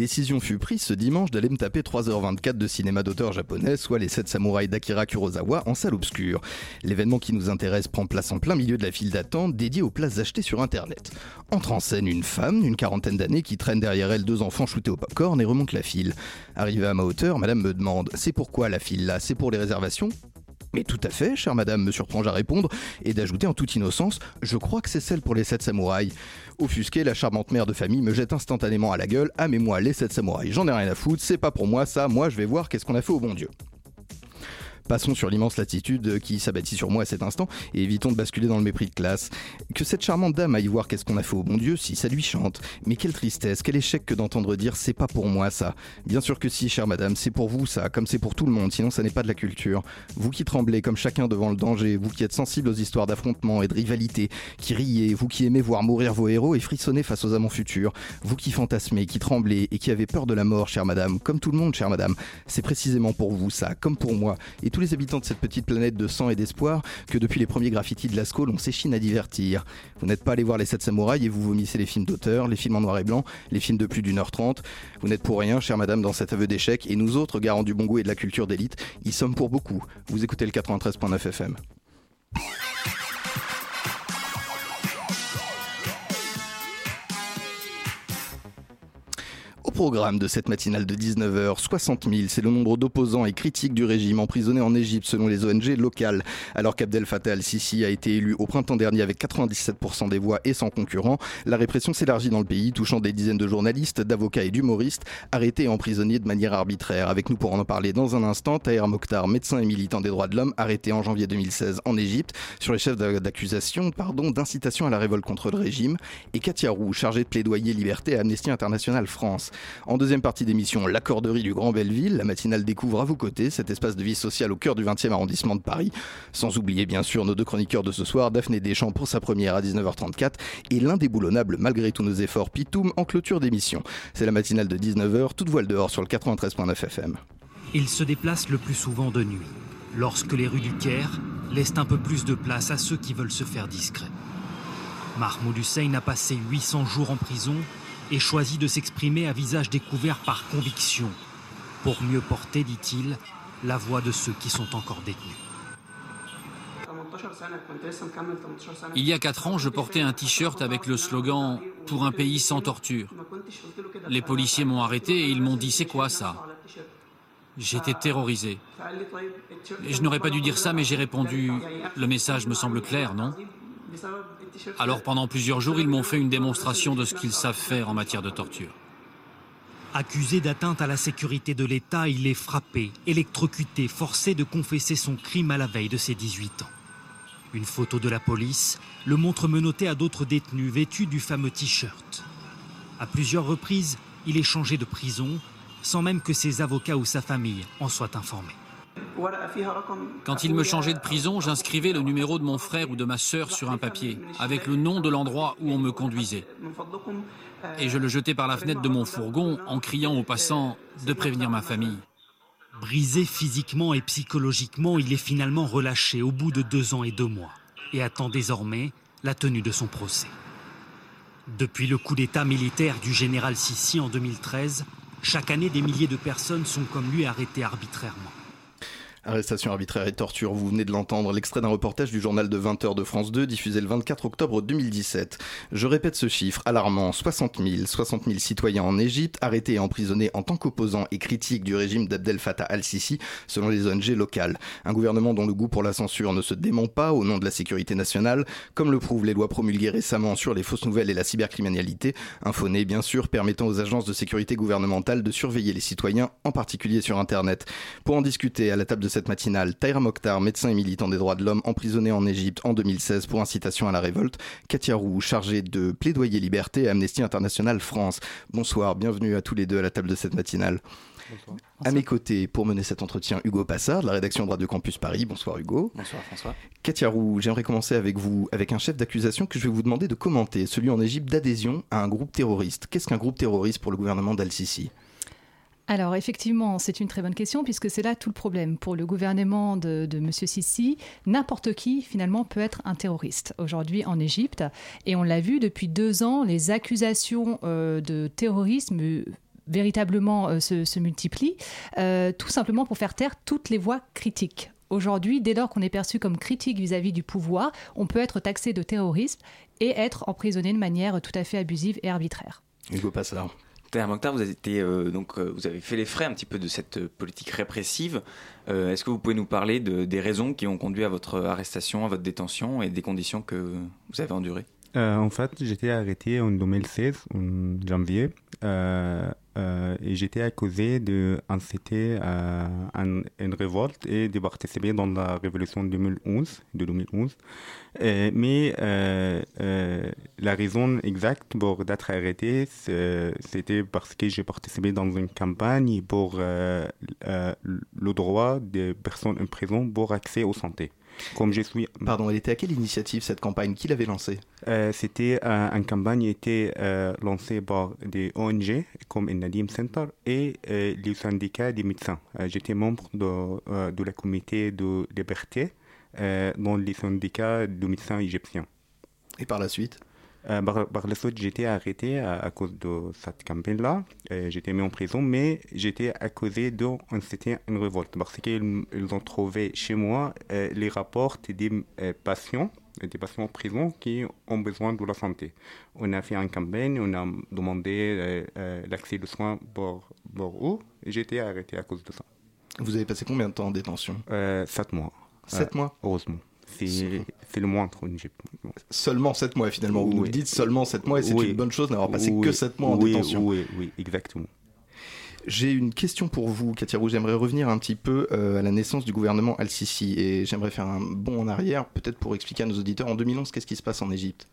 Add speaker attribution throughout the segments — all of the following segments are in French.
Speaker 1: Décision fut prise ce dimanche d'aller me taper 3h24 de cinéma d'auteur japonais, soit les 7 samouraïs d'Akira Kurosawa en salle obscure. L'événement qui nous intéresse prend place en plein milieu de la file d'attente dédiée aux places achetées sur internet. Entre en scène une femme d'une quarantaine d'années qui traîne derrière elle deux enfants shootés au popcorn et remonte la file. Arrivée à ma hauteur, madame me demande C'est pourquoi la file là? C'est pour les réservations? Mais tout à fait, chère madame, me surprends-je à répondre, et d'ajouter en toute innocence, je crois que c'est celle pour les sept samouraïs. Offusquée, la charmante mère de famille me jette instantanément à la gueule, ah mais moi, les sept samouraïs, j'en ai rien à foutre, c'est pas pour moi ça, moi je vais voir qu'est-ce qu'on a fait au bon Dieu. Passons sur l'immense latitude qui s'abattit sur moi à cet instant et évitons de basculer dans le mépris de classe. Que cette charmante dame aille voir qu'est-ce qu'on a fait au bon Dieu si ça lui chante. Mais quelle tristesse, quel échec que d'entendre dire c'est pas pour moi ça. Bien sûr que si, chère madame, c'est pour vous ça, comme c'est pour tout le monde, sinon ça n'est pas de la culture. Vous qui tremblez comme chacun devant le danger, vous qui êtes sensible aux histoires d'affrontement et de rivalité, qui riez, vous qui aimez voir mourir vos héros et frissonner face aux amants futurs, vous qui fantasmez, qui tremblez et qui avez peur de la mort, chère madame, comme tout le monde, chère madame, c'est précisément pour vous ça, comme pour moi, tous les habitants de cette petite planète de sang et d'espoir que depuis les premiers graffitis de Lascaux, on s'échine à divertir. Vous n'êtes pas allé voir les 7 samouraïs et vous vomissez les films d'auteur, les films en noir et blanc, les films de plus d'une heure trente. Vous n'êtes pour rien, chère madame, dans cet aveu d'échec, et nous autres, garants du bon goût et de la culture d'élite, y sommes pour beaucoup. Vous écoutez le 93.9 FM. Programme de cette matinale de 19h, 60 000, c'est le nombre d'opposants et critiques du régime emprisonnés en Égypte selon les ONG locales. Alors qu'Abdel Fattah al-Sisi a été élu au printemps dernier avec 97% des voix et sans concurrent, la répression s'élargit dans le pays, touchant des dizaines de journalistes, d'avocats et d'humoristes arrêtés et emprisonnés de manière arbitraire. Avec nous pour en parler dans un instant, Taher Mokhtar, médecin et militant des droits de l'homme, arrêté en janvier 2016 en Égypte sur les chefs d'accusation pardon, d'incitation à la révolte contre le régime, et Katia Roux, chargée de plaidoyer liberté à Amnesty International France. En deuxième partie d'émission, l'accorderie du Grand Belleville, la matinale découvre à vos côtés cet espace de vie sociale au cœur du 20e arrondissement de Paris. Sans oublier bien sûr nos deux chroniqueurs de ce soir, Daphné Deschamps pour sa première à 19h34 et l'indéboulonnable malgré tous nos efforts Pitoum en clôture d'émission. C'est la matinale de 19h, toute voile dehors sur le 93.9 FM.
Speaker 2: Il se déplace le plus souvent de nuit, lorsque les rues du Caire laissent un peu plus de place à ceux qui veulent se faire discrets. Mahmoud Hussein a passé 800 jours en prison et choisit de s'exprimer à visage découvert par conviction, pour mieux porter, dit-il, la voix de ceux qui sont encore détenus.
Speaker 3: Il y a quatre ans, je portais un t-shirt avec le slogan Pour un pays sans torture. Les policiers m'ont arrêté et ils m'ont dit C'est quoi ça? J'étais terrorisé. Je n'aurais pas dû dire ça, mais j'ai répondu Le message me semble clair, non? Alors pendant plusieurs jours, ils m'ont fait une démonstration de ce qu'ils savent faire en matière de torture.
Speaker 2: Accusé d'atteinte à la sécurité de l'État, il est frappé, électrocuté, forcé de confesser son crime à la veille de ses 18 ans. Une photo de la police le montre menotté à d'autres détenus vêtus du fameux t-shirt. À plusieurs reprises, il est changé de prison sans même que ses avocats ou sa famille en soient informés.
Speaker 3: Quand il me changeait de prison, j'inscrivais le numéro de mon frère ou de ma sœur sur un papier, avec le nom de l'endroit où on me conduisait. Et je le jetais par la fenêtre de mon fourgon en criant aux passants de prévenir ma famille.
Speaker 2: Brisé physiquement et psychologiquement, il est finalement relâché au bout de deux ans et deux mois et attend désormais la tenue de son procès. Depuis le coup d'État militaire du général Sissi en 2013, chaque année des milliers de personnes sont comme lui arrêtées arbitrairement.
Speaker 1: Arrestation arbitraire et torture, vous venez de l'entendre, l'extrait d'un reportage du journal de 20h de France 2 diffusé le 24 octobre 2017. Je répète ce chiffre alarmant, 60 000, 60 000 citoyens en Égypte arrêtés et emprisonnés en tant qu'opposants et critiques du régime d'Abdel Fattah al-Sisi selon les ONG locales. Un gouvernement dont le goût pour la censure ne se dément pas au nom de la sécurité nationale, comme le prouvent les lois promulguées récemment sur les fausses nouvelles et la cybercriminalité, infoné bien sûr permettant aux agences de sécurité gouvernementale de surveiller les citoyens, en particulier sur Internet. Pour en discuter à la table de cette matinale, Taïra Mokhtar, médecin et militant des droits de l'homme, emprisonné en Égypte en 2016 pour incitation à la révolte. Katia Roux, chargée de plaidoyer liberté à Amnesty International France. Bonsoir, bienvenue à tous les deux à la table de cette matinale. Bonsoir. À mes côtés, pour mener cet entretien, Hugo Passard, de la rédaction de Radio Campus Paris. Bonsoir Hugo.
Speaker 4: Bonsoir François.
Speaker 1: Katia Roux, j'aimerais commencer avec vous, avec un chef d'accusation que je vais vous demander de commenter, celui en Égypte d'adhésion à un groupe terroriste. Qu'est-ce qu'un groupe terroriste pour le gouvernement d'Al-Sisi?
Speaker 5: Alors effectivement, c'est une très bonne question puisque c'est là tout le problème. Pour le gouvernement de, M. Sisi, n'importe qui finalement peut être un terroriste aujourd'hui en Égypte. Et on l'a vu depuis deux ans, les accusations euh, de terrorisme euh, véritablement euh, se, multiplient, tout simplement pour faire taire toutes les voix critiques. Aujourd'hui, dès lors qu'on est perçu comme critique vis-à-vis -vis du pouvoir, on peut être taxé de terrorisme et être emprisonné de manière tout à fait abusive et arbitraire.
Speaker 1: Hugo Passard.
Speaker 4: Taher Mokhtar, vous avez, euh, euh, vous avez fait les frais un petit peu de cette euh, politique répressive. Est-ce que vous pouvez nous parler de, des raisons qui ont conduit à votre arrestation, à votre détention et des conditions que vous avez endurées?
Speaker 6: En fait, j'étais arrêté en 2016, en janvier, et j'étais accusé d'inciter à un, une révolte et de participer dans la révolution 2011, de 2011. Euh, mais euh, euh, la raison exacte pour d'être arrêté, c'était parce que j'ai participé dans une campagne pour le droit des personnes en prison pour accès aux santé. Comme je suis.
Speaker 1: Pardon, elle était à quelle initiative cette campagne? Qui l'avait lancée?
Speaker 6: Euh, C'était euh, une campagne qui était euh, lancée par des ONG comme Nadim Center et les syndicats des médecins. J'étais membre de, de la comité de liberté dans les syndicats de médecins égyptiens.
Speaker 1: Et par la suite?
Speaker 6: Euh, par, par, la suite, j'étais arrêté à, à, cause de cette campagne-là. J'étais mis en prison, mais j'étais accusé d'inciter une révolte parce qu'ils ils ont trouvé chez moi euh, les rapports des euh, patients, des patients en prison qui ont besoin de la santé. On a fait une campagne, on a demandé l'accès de soins pour, pour eux. J'étais arrêté à cause de ça.
Speaker 1: Vous avez passé combien de temps en détention?
Speaker 6: Sept mois.
Speaker 1: Sept mois?
Speaker 6: Heureusement. C'est le moindre.
Speaker 1: Seulement 7 mois finalement. Vous nous dites seulement 7 mois et c'est oui. une bonne chose d'avoir passé
Speaker 6: oui.
Speaker 1: que 7 mois en détention.
Speaker 6: Oui, oui, exactement.
Speaker 1: J'ai une question pour vous, Katia Roux. J'aimerais revenir un petit peu euh, à la naissance du gouvernement Al-Sisi et j'aimerais faire un bond en arrière, peut-être pour expliquer à nos auditeurs en 2011 qu'est-ce qui se passe en Égypte?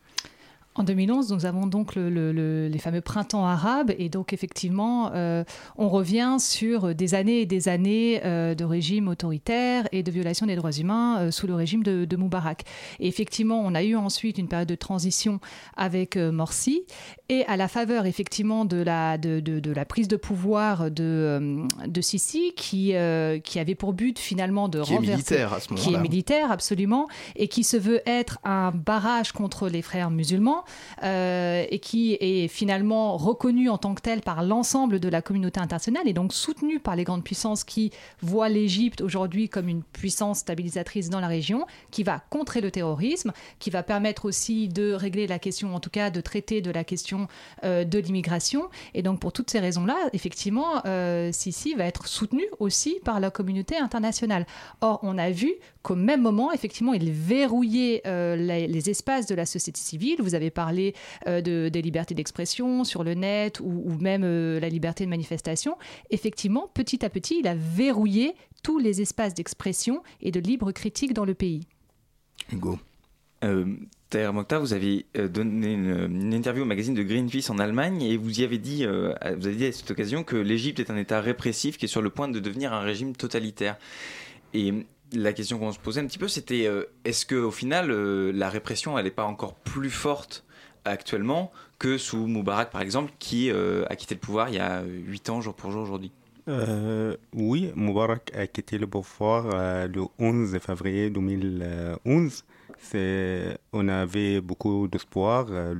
Speaker 5: En 2011, nous avons donc le, le, le, les fameux printemps arabes et donc effectivement, euh, on revient sur des années et des années euh, de régime autoritaire et de violation des droits humains euh, sous le régime de, de, Moubarak. Et effectivement, on a eu ensuite une période de transition avec euh, Morsi et à la faveur effectivement de la, de, de, de la prise de pouvoir de, euh, de Sisi qui, euh, qui avait pour but finalement de
Speaker 1: qui renverser... Est militaire à ce
Speaker 5: qui est militaire absolument et qui se veut être un barrage contre les frères musulmans euh, et qui est finalement reconnu en tant que tel par l'ensemble de la communauté internationale et donc soutenu par les grandes puissances qui voient l'Égypte aujourd'hui comme une puissance stabilisatrice dans la région, qui va contrer le terrorisme, qui va permettre aussi de régler la question, en tout cas de traiter de la question euh, de l'immigration. Et donc pour toutes ces raisons-là, effectivement, euh, Sisi va être soutenu aussi par la communauté internationale. Or, on a vu qu'au même moment, effectivement, il verrouillait les, les, espaces de la société civile. Vous avez parlé euh, de, des libertés d'expression sur le net ou, ou même euh, la liberté de manifestation. Effectivement, petit à petit, il a verrouillé tous les espaces d'expression et de libre critique dans le pays.
Speaker 1: Hugo.
Speaker 4: Euh, Taher Mokhtar, vous avez donné une, une, interview au magazine de Greenpeace en Allemagne et vous y avez dit, euh, vous avez dit à cette occasion que l'Égypte est un État répressif qui est sur le point de devenir un régime totalitaire. Et la question qu'on se posait un petit peu, c'était euh, est-ce qu'au final, euh, la répression, elle n'est pas encore plus forte actuellement que sous Moubarak, par exemple, qui euh, a quitté le pouvoir il y a 8 ans, jour pour jour, aujourd'hui.
Speaker 6: Oui, Moubarak a quitté le pouvoir le 11 février 2011 on avait beaucoup d'espoir euh,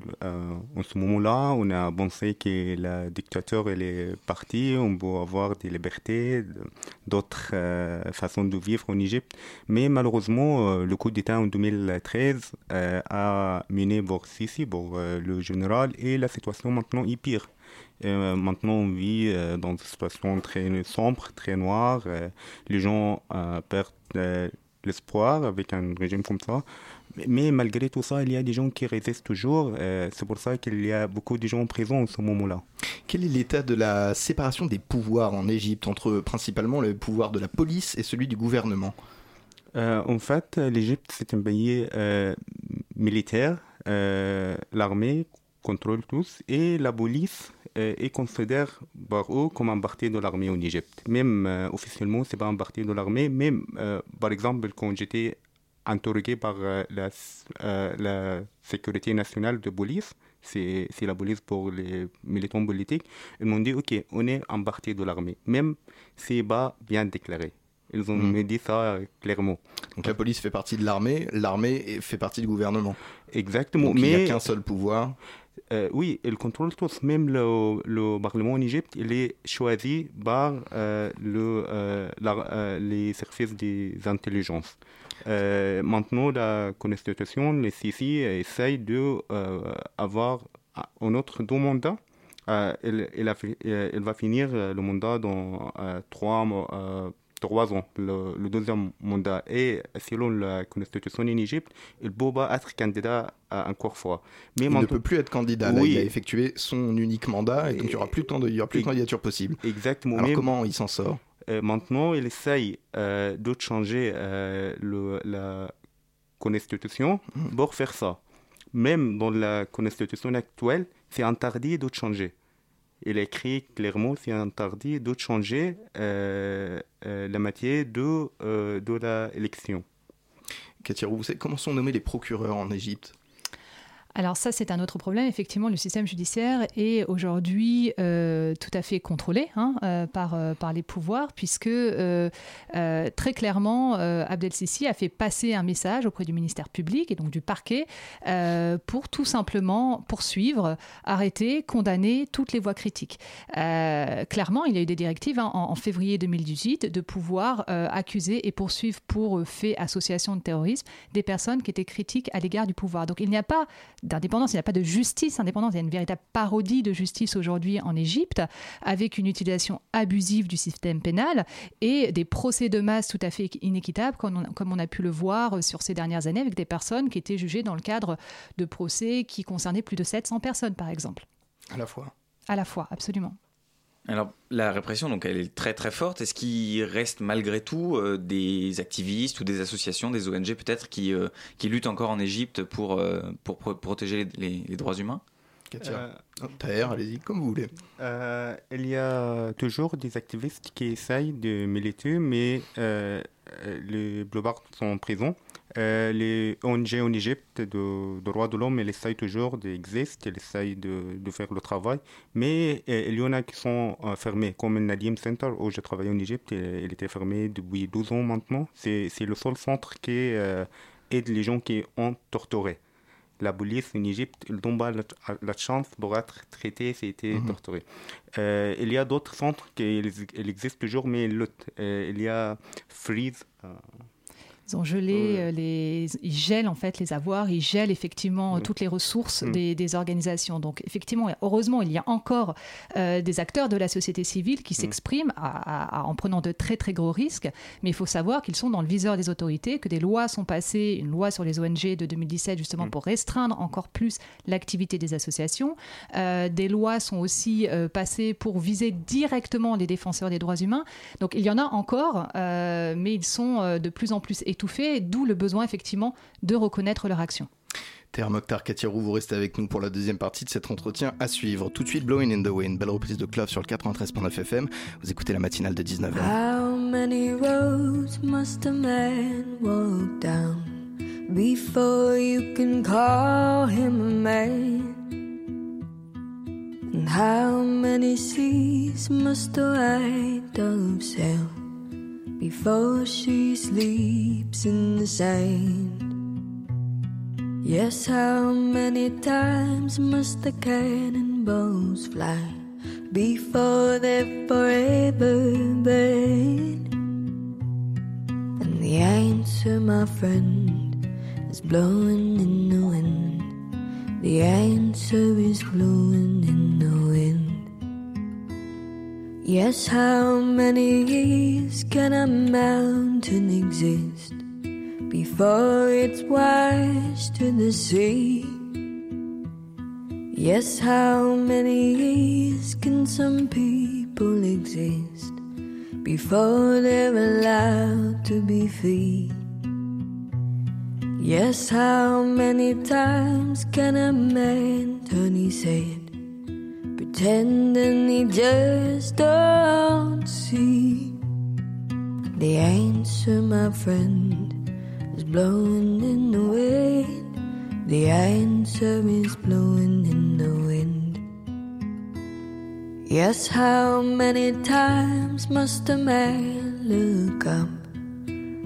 Speaker 6: en ce moment-là. On a pensé que le dictateur elle est parti, on peut avoir des libertés, d'autres euh, façons de vivre en Égypte. Mais malheureusement, euh, le coup d'État en 2013 a mené vers Sisi, pour le général, et la situation maintenant est pire. Maintenant, on vit dans une situation très sombre, très noire. les gens perdent l'espoir avec un régime comme ça. Mais, malgré tout ça, il y a des gens qui résistent toujours. Euh, c'est pour ça qu'il y a beaucoup de gens présents en ce moment-là.
Speaker 1: Quel est l'état de la séparation des pouvoirs en Égypte entre principalement le pouvoir de la police et celui du gouvernement?
Speaker 6: Euh, En fait, l'Égypte, c'est un pays euh, militaire. L'armée contrôle tous et la police est considère par eux comme un parti de l'armée en Égypte. Même officiellement, c'est pas un parti de l'armée. Même, par exemple, quand j'étais interrogé par euh, la, euh, la, sécurité nationale de police, c'est la police pour les militants politiques, ils m'ont dit, OK, on est en partie de l'armée, même si pas bien déclaré. Ils ont hmm. dit ça euh, clairement.
Speaker 1: Donc la police fait partie de l'armée, l'armée fait partie du gouvernement.
Speaker 6: Exactement.
Speaker 1: mais il n'y a qu'un seul pouvoir.
Speaker 6: Oui, ils contrôlent tous. Même le, le, Parlement en Égypte, il est choisi par le, les services des intelligences. Euh, maintenant, la Constitution, les Sisi essaye de euh, avoir un autre deux mandats. Euh, elle, va finir le mandat dans trois, trois ans, le, deuxième mandat. Et selon la Constitution en Égypte, il peut pas être candidat encore fois.
Speaker 1: Mais il ne peut plus être candidat. il a effectué son unique mandat et donc il n'y aura plus de, plus de candidature possible.
Speaker 6: Exactement.
Speaker 1: Alors comment il s'en sort?
Speaker 6: Euh, maintenant, il essaye euh, de changer euh, le, la constitution mm. pour faire ça. Même dans la constitution actuelle, c'est interdit de changer. Il écrit clairement c'est interdit de changer la matière de, de l'élection.
Speaker 1: Katia vous savez comment sont nommés les procureurs en Égypte?
Speaker 5: Alors ça, c'est un autre problème. Effectivement, le système judiciaire est aujourd'hui euh, tout à fait contrôlé hein, euh, par, euh, par les pouvoirs, puisque très clairement, Abdel Sisi a fait passer un message auprès du ministère public et donc du parquet pour tout simplement poursuivre, arrêter, condamner toutes les voies critiques. clairement, il y a eu des directives hein, en, février 2018 de pouvoir accuser et poursuivre pour fait association de terrorisme des personnes qui étaient critiques à l'égard du pouvoir. Donc il n'y a pas d'indépendance, il n'y a pas de justice indépendante, il y a une véritable parodie de justice aujourd'hui en Égypte, avec une utilisation abusive du système pénal et des procès de masse tout à fait inéquitables, comme on, comme on a pu le voir sur ces dernières années, avec des personnes qui étaient jugées dans le cadre de procès qui concernaient plus de 700 personnes, par exemple.
Speaker 1: À la fois.
Speaker 5: À la fois, absolument.
Speaker 4: Alors, la répression, donc, elle est très très forte. Est-ce qu'il reste malgré tout euh, des activistes ou des associations, des ONG peut-être, qui, euh, qui luttent encore en Égypte pour, euh, pour, protéger les, droits humains?
Speaker 1: Katia. allez-y, comme vous voulez.
Speaker 6: il y a toujours des activistes qui essayent de militer, mais les blobards sont en prison. Euh, les ONG en Égypte de, droits de l'homme, elles essayent toujours d'exister, elles essayent de, de, faire le travail, mais euh, il y en a qui sont euh, fermés, comme le Nadim Center où je travaille en Égypte, il, était fermé depuis 12 ans maintenant. C'est le seul centre qui aide les gens qui ont torturé. La police en Égypte, ils n'ont pas la, chance pour être traités étaient mhm. torturés. il y a d'autres centres qui existent toujours, mais ils luttent. il y a Freeze.
Speaker 5: Ils ont gelé, euh, les, ils gèlent en fait les avoirs, ils gèlent effectivement toutes les ressources mm. des, organisations. Donc effectivement, heureusement, il y a encore euh, des acteurs de la société civile qui mm. s'expriment en prenant de très très gros risques, mais il faut savoir qu'ils sont dans le viseur des autorités, que des lois sont passées, une loi sur les ONG de 2017 justement mm. pour restreindre encore plus l'activité des associations. Euh, des lois sont aussi passées pour viser directement les défenseurs des droits humains. Donc il y en a encore, mais ils sont de plus en plus étouffés, d'où le besoin effectivement de reconnaître leur action.
Speaker 1: Terre Mokhtar Katirou, vous restez avec nous pour la deuxième partie de cet entretien à suivre. Tout de suite, Blowing in the Wind, belle reprise de Clove sur le 93.9 FM. Vous écoutez la matinale de 19h. How many roads must a man walk down before you can call him a man? And how many seas must a white dove sail? Before she sleeps in the sand. Yes, how many times must the cannonballs fly before they're forever burned? And the answer, my friend, is blowing in the wind. The answer is blowing in the wind. Yes, how many years can a mountain exist
Speaker 7: before it's washed to the sea. Yes, how many years can some people exist before they're allowed to be free? Yes, how many times can a man turn his head, pretending he just don't see? The answer, my friend, is blowing in the wind. The answer is blowing in the wind. Yes, how many times must a man look up?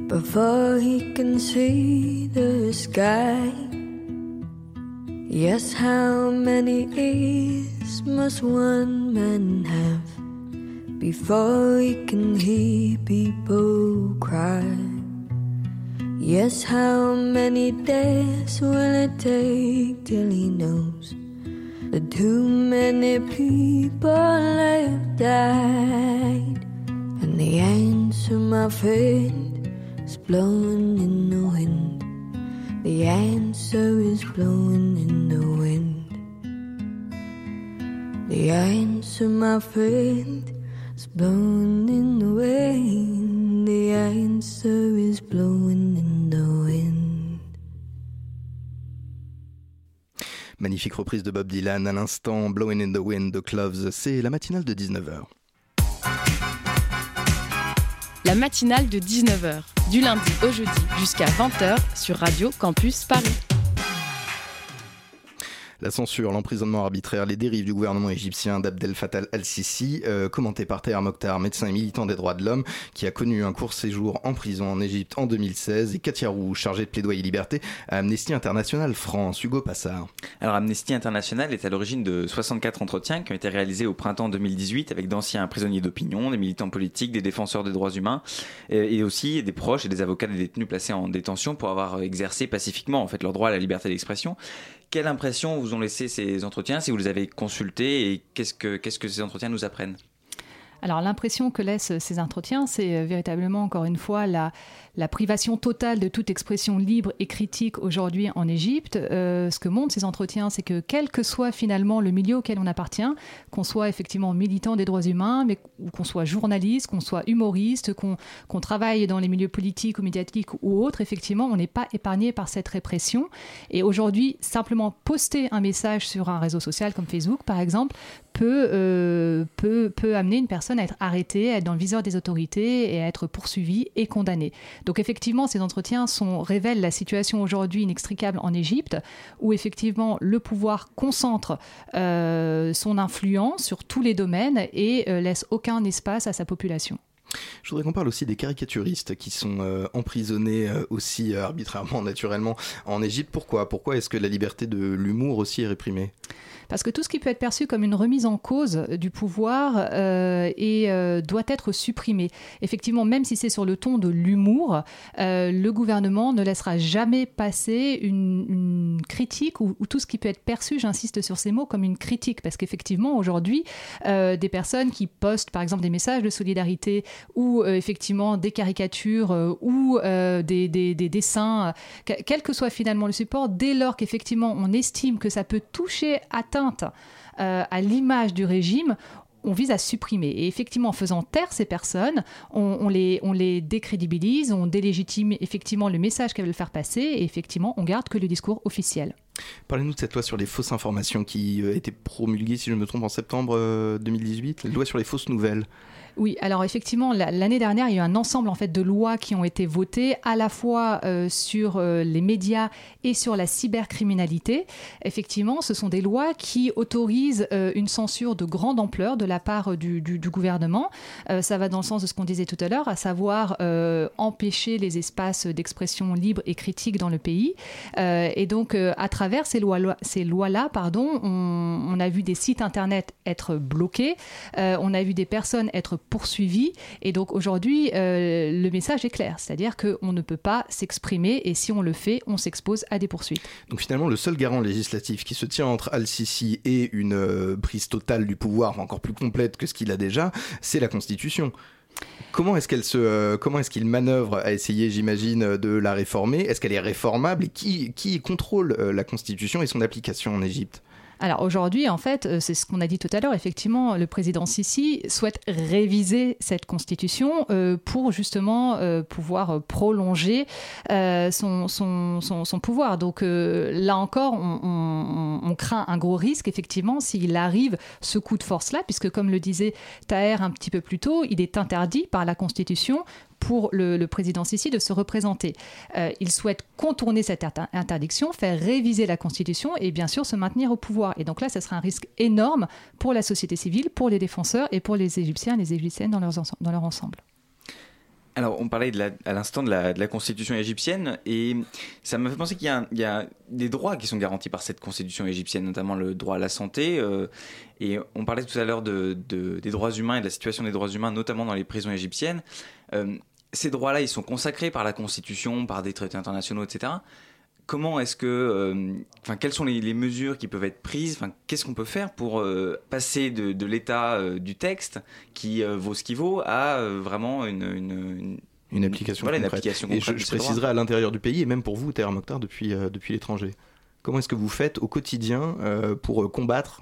Speaker 7: before he can see the sky. Yes, how many ears must one man have before he can hear people cry? Yes, how many days will it take till he knows that too many people have died? And the answer, my friend, is blowing in the wind. The answer is blowing in the wind. The answer, my friend, is blowing in the wind. The answer is blowing in the wind.
Speaker 1: Magnifique reprise de Bob Dylan à l'instant, Blowing in the Wind de Cloves, c'est la matinale de 19h.
Speaker 8: La matinale de 19h, du lundi au jeudi jusqu'à 20h sur Radio Campus Paris.
Speaker 1: La censure, l'emprisonnement arbitraire, les dérives du gouvernement égyptien d'Abdel Fattah al-Sisi, euh, commenté par Taher Mokhtar, médecin et militant des droits de l'homme, qui a connu un court séjour en prison en Égypte en 2016, et Katia Roux, chargée de plaidoyer liberté à Amnesty International France. Hugo Passard.
Speaker 4: Alors Amnesty International est à l'origine de 64 entretiens qui ont été réalisés au printemps 2018 avec d'anciens prisonniers d'opinion, des militants politiques, des défenseurs des droits humains, et aussi des proches et des avocats des détenus placés en détention pour avoir exercé pacifiquement en fait leur droit à la liberté d'expression. Quelle impression vous ont laissé ces entretiens, si vous les avez consultés, et qu'est-ce que, que ces entretiens nous apprennent?
Speaker 5: Alors l'impression que laissent ces entretiens, c'est euh, véritablement encore une fois la, la privation totale de toute expression libre et critique aujourd'hui en Égypte. Euh, ce que montrent ces entretiens, c'est que quel que soit finalement le milieu auquel on appartient, qu'on soit effectivement militant des droits humains, mais qu'on soit journaliste, qu'on soit humoriste, qu'on travaille dans les milieux politiques ou médiatiques ou autres, effectivement, on n'est pas épargné par cette répression. Et aujourd'hui, simplement poster un message sur un réseau social comme Facebook, par exemple, peut, euh, peut, peut amener une personne à être arrêtée, à être dans le viseur des autorités et à être poursuivie et condamnée. Donc effectivement, ces entretiens révèlent la situation aujourd'hui inextricable en Égypte, où effectivement le pouvoir concentre euh, son influence sur tous les domaines et euh, laisse aucun espace à sa population.
Speaker 1: Je voudrais qu'on parle aussi des caricaturistes qui sont euh, emprisonnés aussi arbitrairement, naturellement, en Égypte. Pourquoi? Pourquoi est-ce que la liberté de l'humour aussi est réprimée?
Speaker 5: Parce que tout ce qui peut être perçu comme une remise en cause du pouvoir euh, et, euh, doit être supprimé. Effectivement, même si c'est sur le ton de l'humour, euh, le gouvernement ne laissera jamais passer une, critique ou, tout ce qui peut être perçu, j'insiste sur ces mots, comme une critique. Parce qu'effectivement, aujourd'hui, des personnes qui postent par exemple des messages de solidarité ou effectivement des caricatures ou des, dessins, quel que soit finalement le support, dès lors qu'effectivement on estime que ça peut toucher, atteindre euh, à l'image du régime, on vise à supprimer. Et effectivement, en faisant taire ces personnes, on, les, on les décrédibilise, on délégitime effectivement le message qu'elles veulent faire passer, et effectivement, on garde que le discours officiel.
Speaker 1: Parlez-nous de cette loi sur les fausses informations qui euh, a été promulguée, si je me trompe, en septembre 2018, euh, la loi sur les fausses nouvelles.
Speaker 5: Oui, alors effectivement, l'année dernière, il y a eu un ensemble en fait de lois qui ont été votées à la fois euh, sur euh, les médias et sur la cybercriminalité. Effectivement, ce sont des lois qui autorisent euh, une censure de grande ampleur de la part du, gouvernement. ça va dans le sens de ce qu'on disait tout à l'heure, à savoir empêcher les espaces d'expression libre et critique dans le pays. et donc, à travers ces lois-là, ces lois-là, pardon, on, on, a vu des sites internet être bloqués, on a vu des personnes être poursuivi. Et donc aujourd'hui, euh, le message est clair, c'est-à-dire qu'on ne peut pas s'exprimer et si on le fait, on s'expose à des poursuites.
Speaker 1: Donc finalement, le seul garant législatif qui se tient entre Al-Sisi et une euh, prise totale du pouvoir encore plus complète que ce qu'il a déjà, c'est la Constitution. Comment est-ce qu'elle se, comment est-ce qu'il manœuvre à essayer, j'imagine, de la réformer? Est-ce qu'elle est réformable? Et qui, qui contrôle la Constitution et son application en Égypte?
Speaker 5: Alors aujourd'hui, en fait, euh, c'est ce qu'on a dit tout à l'heure, effectivement, le président Sisi souhaite réviser cette constitution euh, pour justement euh, pouvoir prolonger son, pouvoir. Donc là encore, on, craint un gros risque, effectivement, s'il arrive ce coup de force-là, puisque comme le disait Taher un petit peu plus tôt, il est interdit par la constitution pour le, président Sisi de se représenter. Euh, il souhaite contourner cette interdiction, faire réviser la Constitution et bien sûr se maintenir au pouvoir. Et donc là, ce sera un risque énorme pour la société civile, pour les défenseurs et pour les Égyptiens et les Égyptiennes dans, leur ensemble.
Speaker 4: Alors, on parlait à l'instant de la, constitution égyptienne, et ça m'a fait penser qu'il y, a des droits qui sont garantis par cette constitution égyptienne, notamment le droit à la santé. Euh, et on parlait tout à l'heure de, des droits humains et de la situation des droits humains, notamment dans les prisons égyptiennes. Euh, ces droits-là, ils sont consacrés par la Constitution, par des traités internationaux, etc. Comment est-ce que, euh, enfin, quelles sont les, mesures qui peuvent être prises? Enfin, qu'est-ce qu'on peut faire pour euh, passer de, l'état euh, du texte qui vaut ce qu'il vaut à vraiment une,
Speaker 1: une, application
Speaker 4: voilà, une application
Speaker 1: Et je, préciserai à l'intérieur du pays et même pour vous, Terre Mokhtar, depuis depuis l'étranger. Comment est-ce que vous faites au quotidien pour combattre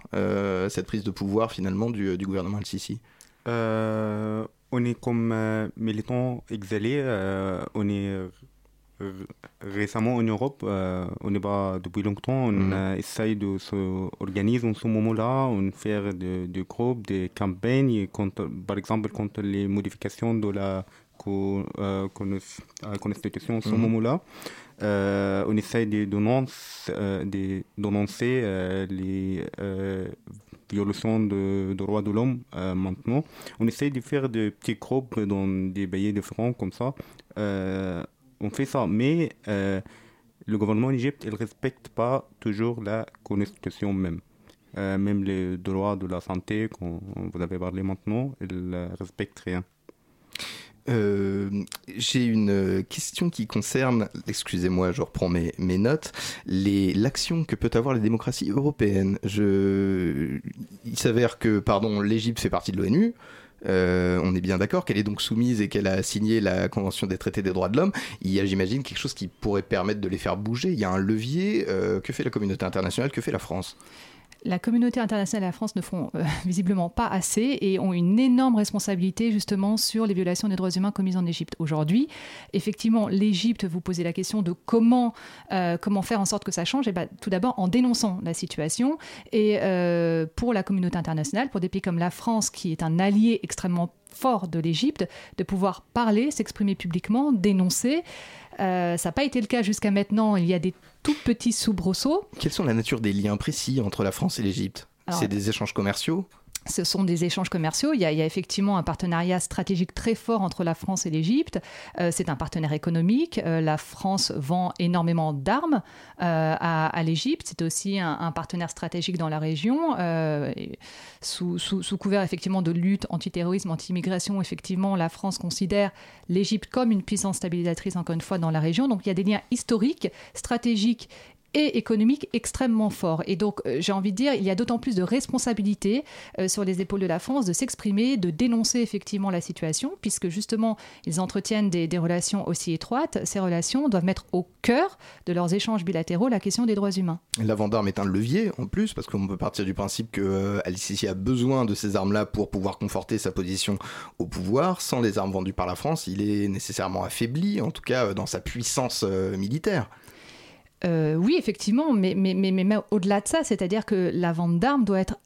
Speaker 1: cette prise de pouvoir finalement du, du gouvernement Al-Sisi
Speaker 6: on est comme euh, militants exilés, euh, on est euh, récemment en Europe, on est pas depuis longtemps, on mhm. essaye de s'organiser en ce moment-là, on fait des de groupes, des campagnes, contre, par exemple contre les modifications de la Constitution en ce mhm. moment-là. on essaye de dénoncer, de dénoncer les violation de, droits de l'homme euh, maintenant. On essaie de faire des petits groupes dans des pays différents comme ça. Euh, on fait ça, mais euh, le gouvernement en Égypte, il ne respecte pas toujours la constitution même. même les droits de la santé, qu'on vous avez parlé maintenant, il ne respecte rien.
Speaker 1: Euh, j'ai une question qui concerne, excusez-moi, je reprends mes, mes notes, l'action que peut avoir la démocratie européenne. Je, il s'avère que, pardon, l'Égypte fait partie de l'ONU. Euh, on est bien d'accord qu'elle est donc soumise et qu'elle a signé la Convention des traités des droits de l'homme. Il y a, j'imagine, quelque chose qui pourrait permettre de les faire bouger. Il y a un levier. Euh, que fait la communauté internationale Que fait la France?
Speaker 5: La communauté internationale et la France ne font euh, visiblement pas assez et ont une énorme responsabilité justement sur les violations des droits humains commises en Égypte. Aujourd'hui, effectivement, l'Égypte, vous posez la question de comment, euh, faire en sorte que ça change. Et eh ben, tout d'abord en dénonçant la situation. Et euh, pour la communauté internationale, pour des pays comme la France, qui est un allié extrêmement fort de l'Égypte, de pouvoir parler, s'exprimer publiquement, dénoncer. Ça n'a pas été le cas jusqu'à maintenant. Il y a des tout petit soubresaut.
Speaker 1: Quelles sont la nature des liens précis entre la France et l'Égypte? C'est des échanges commerciaux
Speaker 5: ce sont des échanges commerciaux. Il y, a, effectivement un partenariat stratégique très fort entre la France et l'Égypte. Euh, c'est un partenaire économique. Euh, la France vend énormément d'armes euh, à, l'Égypte. C'est aussi un, partenaire stratégique dans la région. Sous, sous, couvert effectivement de lutte antiterrorisme, anti-immigration, effectivement, la France considère l'Égypte comme une puissance stabilisatrice, encore une fois, dans la région. Donc il y a des liens historiques, stratégiques et économique extrêmement fort. Et donc, euh, j'ai envie de dire, il y a d'autant plus de responsabilité euh, sur les épaules de la France de s'exprimer, de dénoncer effectivement la situation, puisque justement, ils entretiennent des, relations aussi étroites. Ces relations doivent mettre au cœur de leurs échanges bilatéraux la question des droits humains.
Speaker 1: La vente d'armes est un levier en plus, parce qu'on peut partir du principe que euh, Al-Sisi a besoin de ces armes-là pour pouvoir conforter sa position au pouvoir. Sans les armes vendues par la France, il est nécessairement affaibli, en tout cas dans sa puissance militaire.
Speaker 5: Euh, oui, effectivement, mais, mais, mais, mais au-delà de ça, c'est-à-dire que la vente d'armes doit être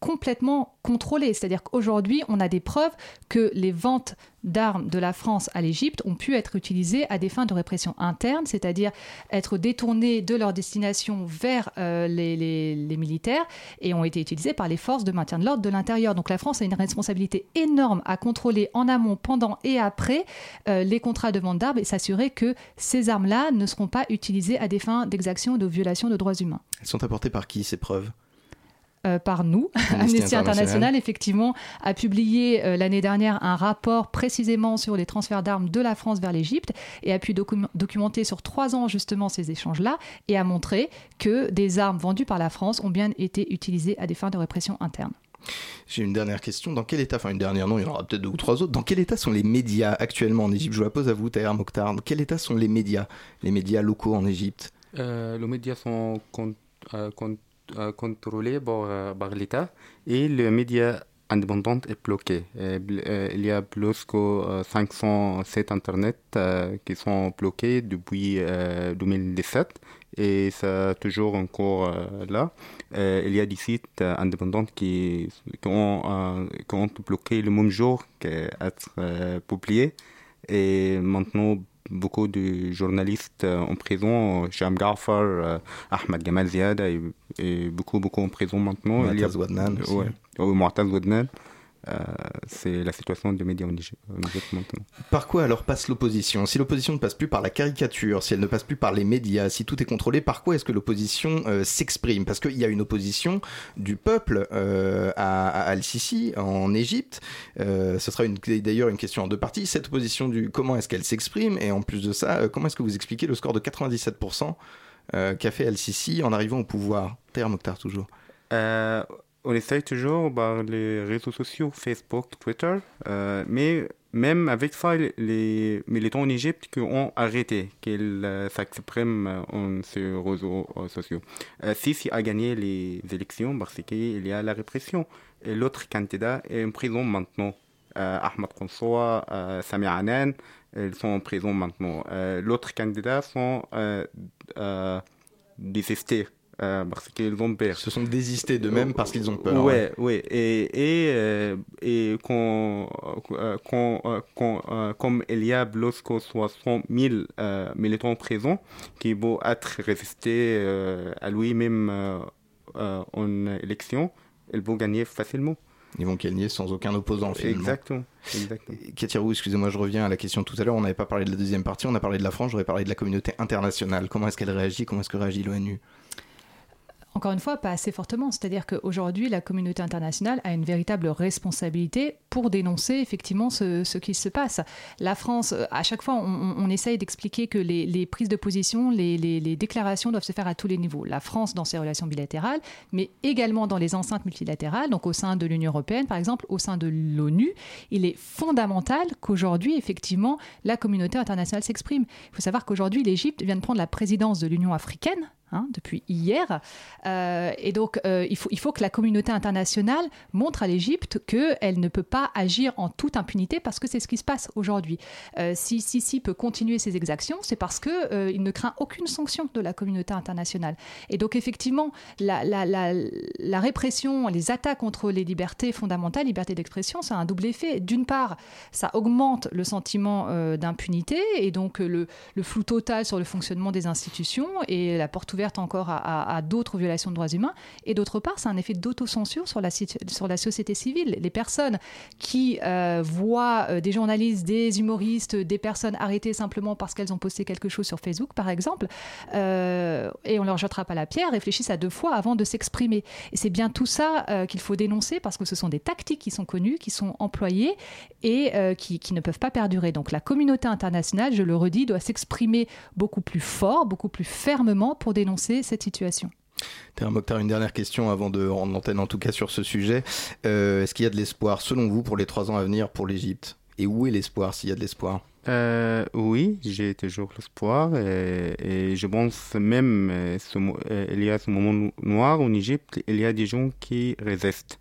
Speaker 5: complètement contrôlée. C'est-à-dire qu'aujourd'hui, on a des preuves que les ventes d'armes de la France à l'Égypte ont pu être utilisées à des fins de répression interne, c'est-à-dire être détournées de leur destination vers euh, les, militaires et ont été utilisées par les forces de maintien de l'ordre de l'intérieur. Donc la France a une responsabilité énorme à contrôler en amont, pendant et après euh, les contrats de vente d'armes et s'assurer que ces armes-là ne seront pas utilisées à des fins d'exaction ou de violation de droits humains.
Speaker 1: Elles sont apportées par qui ces preuves?
Speaker 5: Euh, par nous. Amnesty, International, effectivement, a publié euh, l'année dernière un rapport précisément sur les transferts d'armes de la France vers l'Égypte et a pu documenter sur trois ans justement ces échanges-là et a montré que des armes vendues par la France ont bien été utilisées à des fins de répression interne.
Speaker 1: J'ai une dernière question. Dans quel état, enfin une dernière, non, il y en aura peut-être deux ou trois autres. Dans quel état sont les médias actuellement en Égypte? Je vous la pose à vous, Taher Mokhtar. Dans quel état sont les médias, les médias locaux en Égypte?
Speaker 6: Euh, Les médias sont euh, contrôlés par, par l'État et les médias indépendants est bloqué. il y a plus que 500 sites internet qui sont bloqués depuis 2017 et c'est toujours encore là. Euh, il y a des sites euh, indépendants qui, ont, euh, qui, ont, bloqué le même jour qu'être publiés. Et maintenant, beaucoup de journalistes en prison, Sham Gafar, Ahmed Gamal Ziad, et, beaucoup, beaucoup en prison maintenant.
Speaker 1: Mu'taz Wadnan.
Speaker 6: Ouais, euh, c'est la situation des médias en Égypte maintenant.
Speaker 1: Par quoi alors passe l'opposition? Si l'opposition ne passe plus par la caricature, si elle ne passe plus par les médias, si tout est contrôlé, par quoi est-ce que l'opposition euh, s'exprime? Parce qu'il y a une opposition du peuple euh, à, Al-Sisi en Égypte. ce sera d'ailleurs une question en deux parties. Cette opposition du comment est-ce qu'elle s'exprime? Et en plus de ça, comment est-ce que vous expliquez le score de 97% qu'a fait Al-Sisi en arrivant au pouvoir? Terre Mokhtar toujours
Speaker 6: on essaye toujours par les réseaux sociaux, Facebook, Twitter, euh, mais même avec ça, les militants en Égypte qui ont arrêté qu'ils euh, s'expriment en ces réseaux euh, sociaux. Sisi a gagné les élections parce qu'il y a la répression. L'autre candidat est en prison maintenant. Ahmed Konsoa, Sami Anan, ils sont en prison maintenant. L'autre candidat sont désistés euh, parce qu'ils ont peur.
Speaker 1: Se sont désistés d'eux-mêmes parce qu'ils ont peur.
Speaker 6: Oui, oui. Et, et, euh, et quand, quand, quand, comme il y a plus que 60 000 militants présents qui vont être résistés à lui-même en élection, ils vont gagner facilement.
Speaker 1: Ils vont gagner sans aucun opposant finalement.
Speaker 6: Exactement. Exactement.
Speaker 1: Katirou, excusez-moi, je reviens à la question tout à l'heure. On n'avait pas parlé de la deuxième partie, on a parlé de la France, j'aurais parlé de la communauté internationale. Comment est-ce qu'elle réagit? Comment est-ce que réagit l'ONU?
Speaker 5: Encore une fois, pas assez fortement. C'est-à-dire qu'aujourd'hui, la communauté internationale a une véritable responsabilité pour dénoncer effectivement ce, qui se passe. La France, euh, à chaque fois, on, essaye d'expliquer que les, prises de position, les, les, déclarations doivent se faire à tous les niveaux. La France dans ses relations bilatérales, mais également dans les enceintes multilatérales, donc au sein de l'Union européenne, par exemple, au sein de l'ONU. Il est fondamental qu'aujourd'hui, effectivement, la communauté internationale s'exprime. Il faut savoir qu'aujourd'hui, l'Égypte vient de prendre la présidence de l'Union africaine Hein, depuis hier. Euh, et donc, euh, il, faut, il faut que la communauté internationale montre à l'Égypte qu'elle ne peut pas agir en toute impunité parce que c'est ce qui se passe aujourd'hui. Euh, si Sisi peut continuer ses exactions, c'est parce qu'il il ne craint aucune sanction de la communauté internationale. Et donc, effectivement, la, la, la, la répression, les attaques contre les libertés fondamentales, liberté d'expression, ça a un double effet. D'une part, ça augmente le sentiment d'impunité et donc le, le flou total sur le fonctionnement des institutions et la porte ouverte encore à, d'autres violations de droits humains. Et d'autre part, c'est un effet d'autocensure sur la, sur la société civile. Les personnes qui euh, voient euh, des journalistes, des humoristes, des personnes arrêtées simplement parce qu'elles ont posté quelque chose sur Facebook, par exemple, euh, et on leur jettera pas la pierre, réfléchissent à deux fois avant de s'exprimer. Et c'est bien tout ça qu'il faut dénoncer parce que ce sont des tactiques qui sont connues, qui sont employées et qui, qui ne peuvent pas perdurer. Donc la communauté internationale, je le redis, doit s'exprimer beaucoup plus fort, beaucoup plus fermement pour dénoncer cette situation.
Speaker 1: Mokhtar, une dernière question avant de rendre l'antenne en tout cas sur ce sujet. Euh, est-ce qu'il y a de l'espoir selon vous pour les trois ans à venir pour l'Égypte? Et où est l'espoir s'il y a de l'espoir?
Speaker 6: Euh, Oui, j'ai toujours l'espoir et, je pense même euh, il y a ce moment noir en Égypte, il y a des gens qui résistent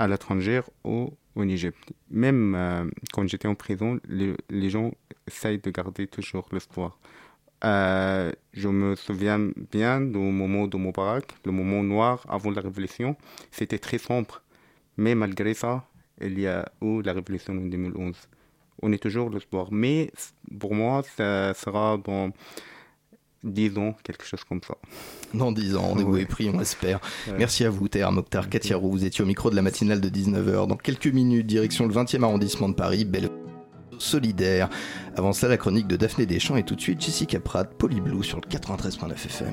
Speaker 6: à l'étranger ou en Égypte. Même quand j'étais en prison, les, les gens essayent de garder toujours l'espoir. Euh, je me souviens bien du moment de Moubarak, le moment noir avant la révolution. C'était très sombre. Mais malgré ça, il y a eu la révolution en 2011. On est toujours l'espoir. Mais pour moi, ça sera dans 10 ans, quelque chose comme ça.
Speaker 1: Dans 10 ans, rendez-vous est pris, on espère. Merci à vous, Théa Mokhtar Katiarou. Vous étiez au micro de la matinale de 19h. Dans quelques minutes, direction le 20e arrondissement de Paris. Belle solidaire. Avant cela, la chronique de Daphné Deschamps et tout de suite Jessica Pratt, Polyblue sur le 93.9 FM.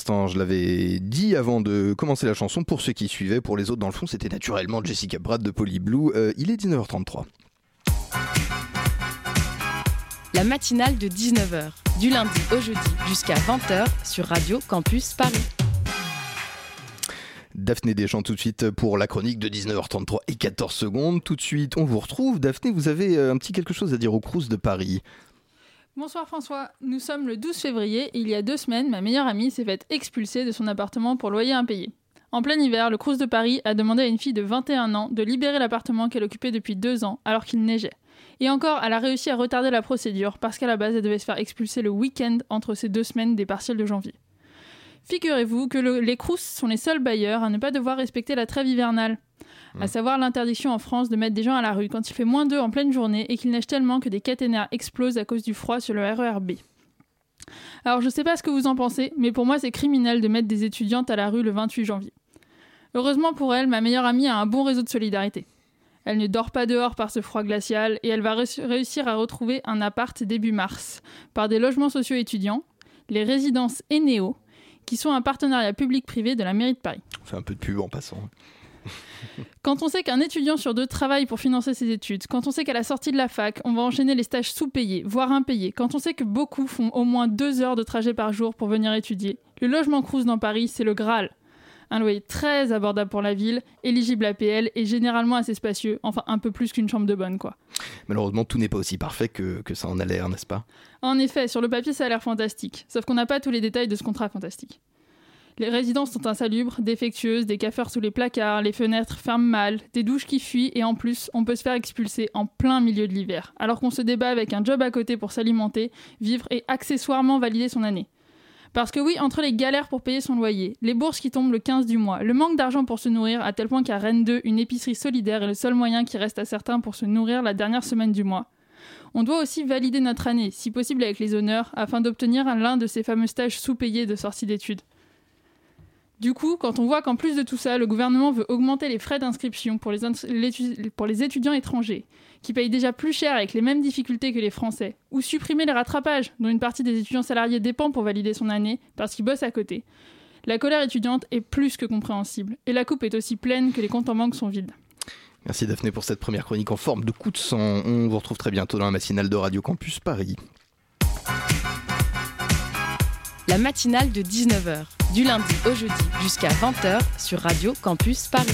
Speaker 1: L'instant, je l'avais dit avant de commencer la chanson, pour ceux qui suivaient, pour les autres dans le fond, c'était naturellement Jessica Brad de Polyblue. Euh, il est 19h33.
Speaker 8: La matinale de 19h, du lundi au jeudi jusqu'à 20h sur Radio Campus Paris.
Speaker 1: Daphné Deschamps tout de suite pour la chronique de 19h33 et 14 secondes. Tout de suite, on vous retrouve. Daphné, vous avez euh, un petit quelque chose à dire au Crous de Paris.
Speaker 9: Bonsoir François, nous sommes le 12 février et il y a deux semaines, ma meilleure amie s'est faite expulser de son appartement pour loyer impayé. En plein hiver, le Crous de Paris a demandé à une fille de 21 ans de libérer l'appartement qu'elle occupait depuis deux ans alors qu'il neigeait. Et encore, elle a réussi à retarder la procédure parce qu'à la base, elle devait se faire expulser le week-end entre ces deux semaines des partiels de janvier. Figurez-vous que les Crous sont les seuls bailleurs à ne pas devoir respecter la trêve hivernale à savoir l'interdiction en France de mettre des gens à la rue quand il fait moins 2 en pleine journée et qu'il neige tellement que des caténaires explosent à cause du froid sur le RERB. Alors je sais pas ce que vous en pensez, mais pour moi c'est criminel de mettre des étudiantes à la rue le 28 janvier. Heureusement pour elle, ma meilleure amie a un bon réseau de solidarité. Elle ne dort pas dehors par ce froid glacial et elle va réussir à retrouver un appart début mars par des logements sociaux étudiants, les résidences Eneo, qui sont un partenariat public-privé de la mairie de Paris.
Speaker 1: On fait un peu de pub en passant.
Speaker 9: Quand on sait qu'un étudiant sur deux travaille pour financer ses études, quand on sait qu'à la sortie de la fac, on va enchaîner les stages sous-payés, voire impayés, quand on sait que beaucoup font au moins deux heures de trajet par jour pour venir étudier, le logement Crous dans Paris, c'est le Graal. Un loyer très abordable pour la ville, éligible à PL et généralement assez spacieux, enfin un peu plus qu'une chambre de bonne quoi.
Speaker 1: Malheureusement, tout n'est pas aussi parfait que, que ça en a l'air, n'est-ce pas?
Speaker 9: En effet, sur le papier ça a l'air fantastique, sauf qu'on n'a pas tous les détails de ce contrat fantastique. Les résidences sont insalubres, défectueuses, des cafards sous les placards, les fenêtres ferment mal, des douches qui fuient et en plus, on peut se faire expulser en plein milieu de l'hiver, alors qu'on se débat avec un job à côté pour s'alimenter, vivre et accessoirement valider son année. Parce que oui, entre les galères pour payer son loyer, les bourses qui tombent le 15 du mois, le manque d'argent pour se nourrir, à tel point qu'à Rennes 2, une épicerie solidaire est le seul moyen qui reste à certains pour se nourrir la dernière semaine du mois. On doit aussi valider notre année, si possible avec les honneurs, afin d'obtenir l'un de ces fameux stages sous-payés de sortie d'études. Du coup, quand on voit qu'en plus de tout ça, le gouvernement veut augmenter les frais d'inscription pour les, étudiants étrangers, qui payent déjà plus cher avec les mêmes difficultés que les Français, ou supprimer les rattrapages, dont une partie des étudiants salariés dépend pour valider son année parce qu'ils bossent à côté, la colère étudiante est plus que compréhensible, et la coupe est aussi pleine que les comptes en banque sont vides.
Speaker 1: Merci Daphné pour cette première chronique en forme de coup de sang. On vous retrouve très bientôt dans la matinale de Radio Campus Paris.
Speaker 8: La matinale de 19h du lundi au jeudi jusqu'à 20h sur Radio Campus Paris.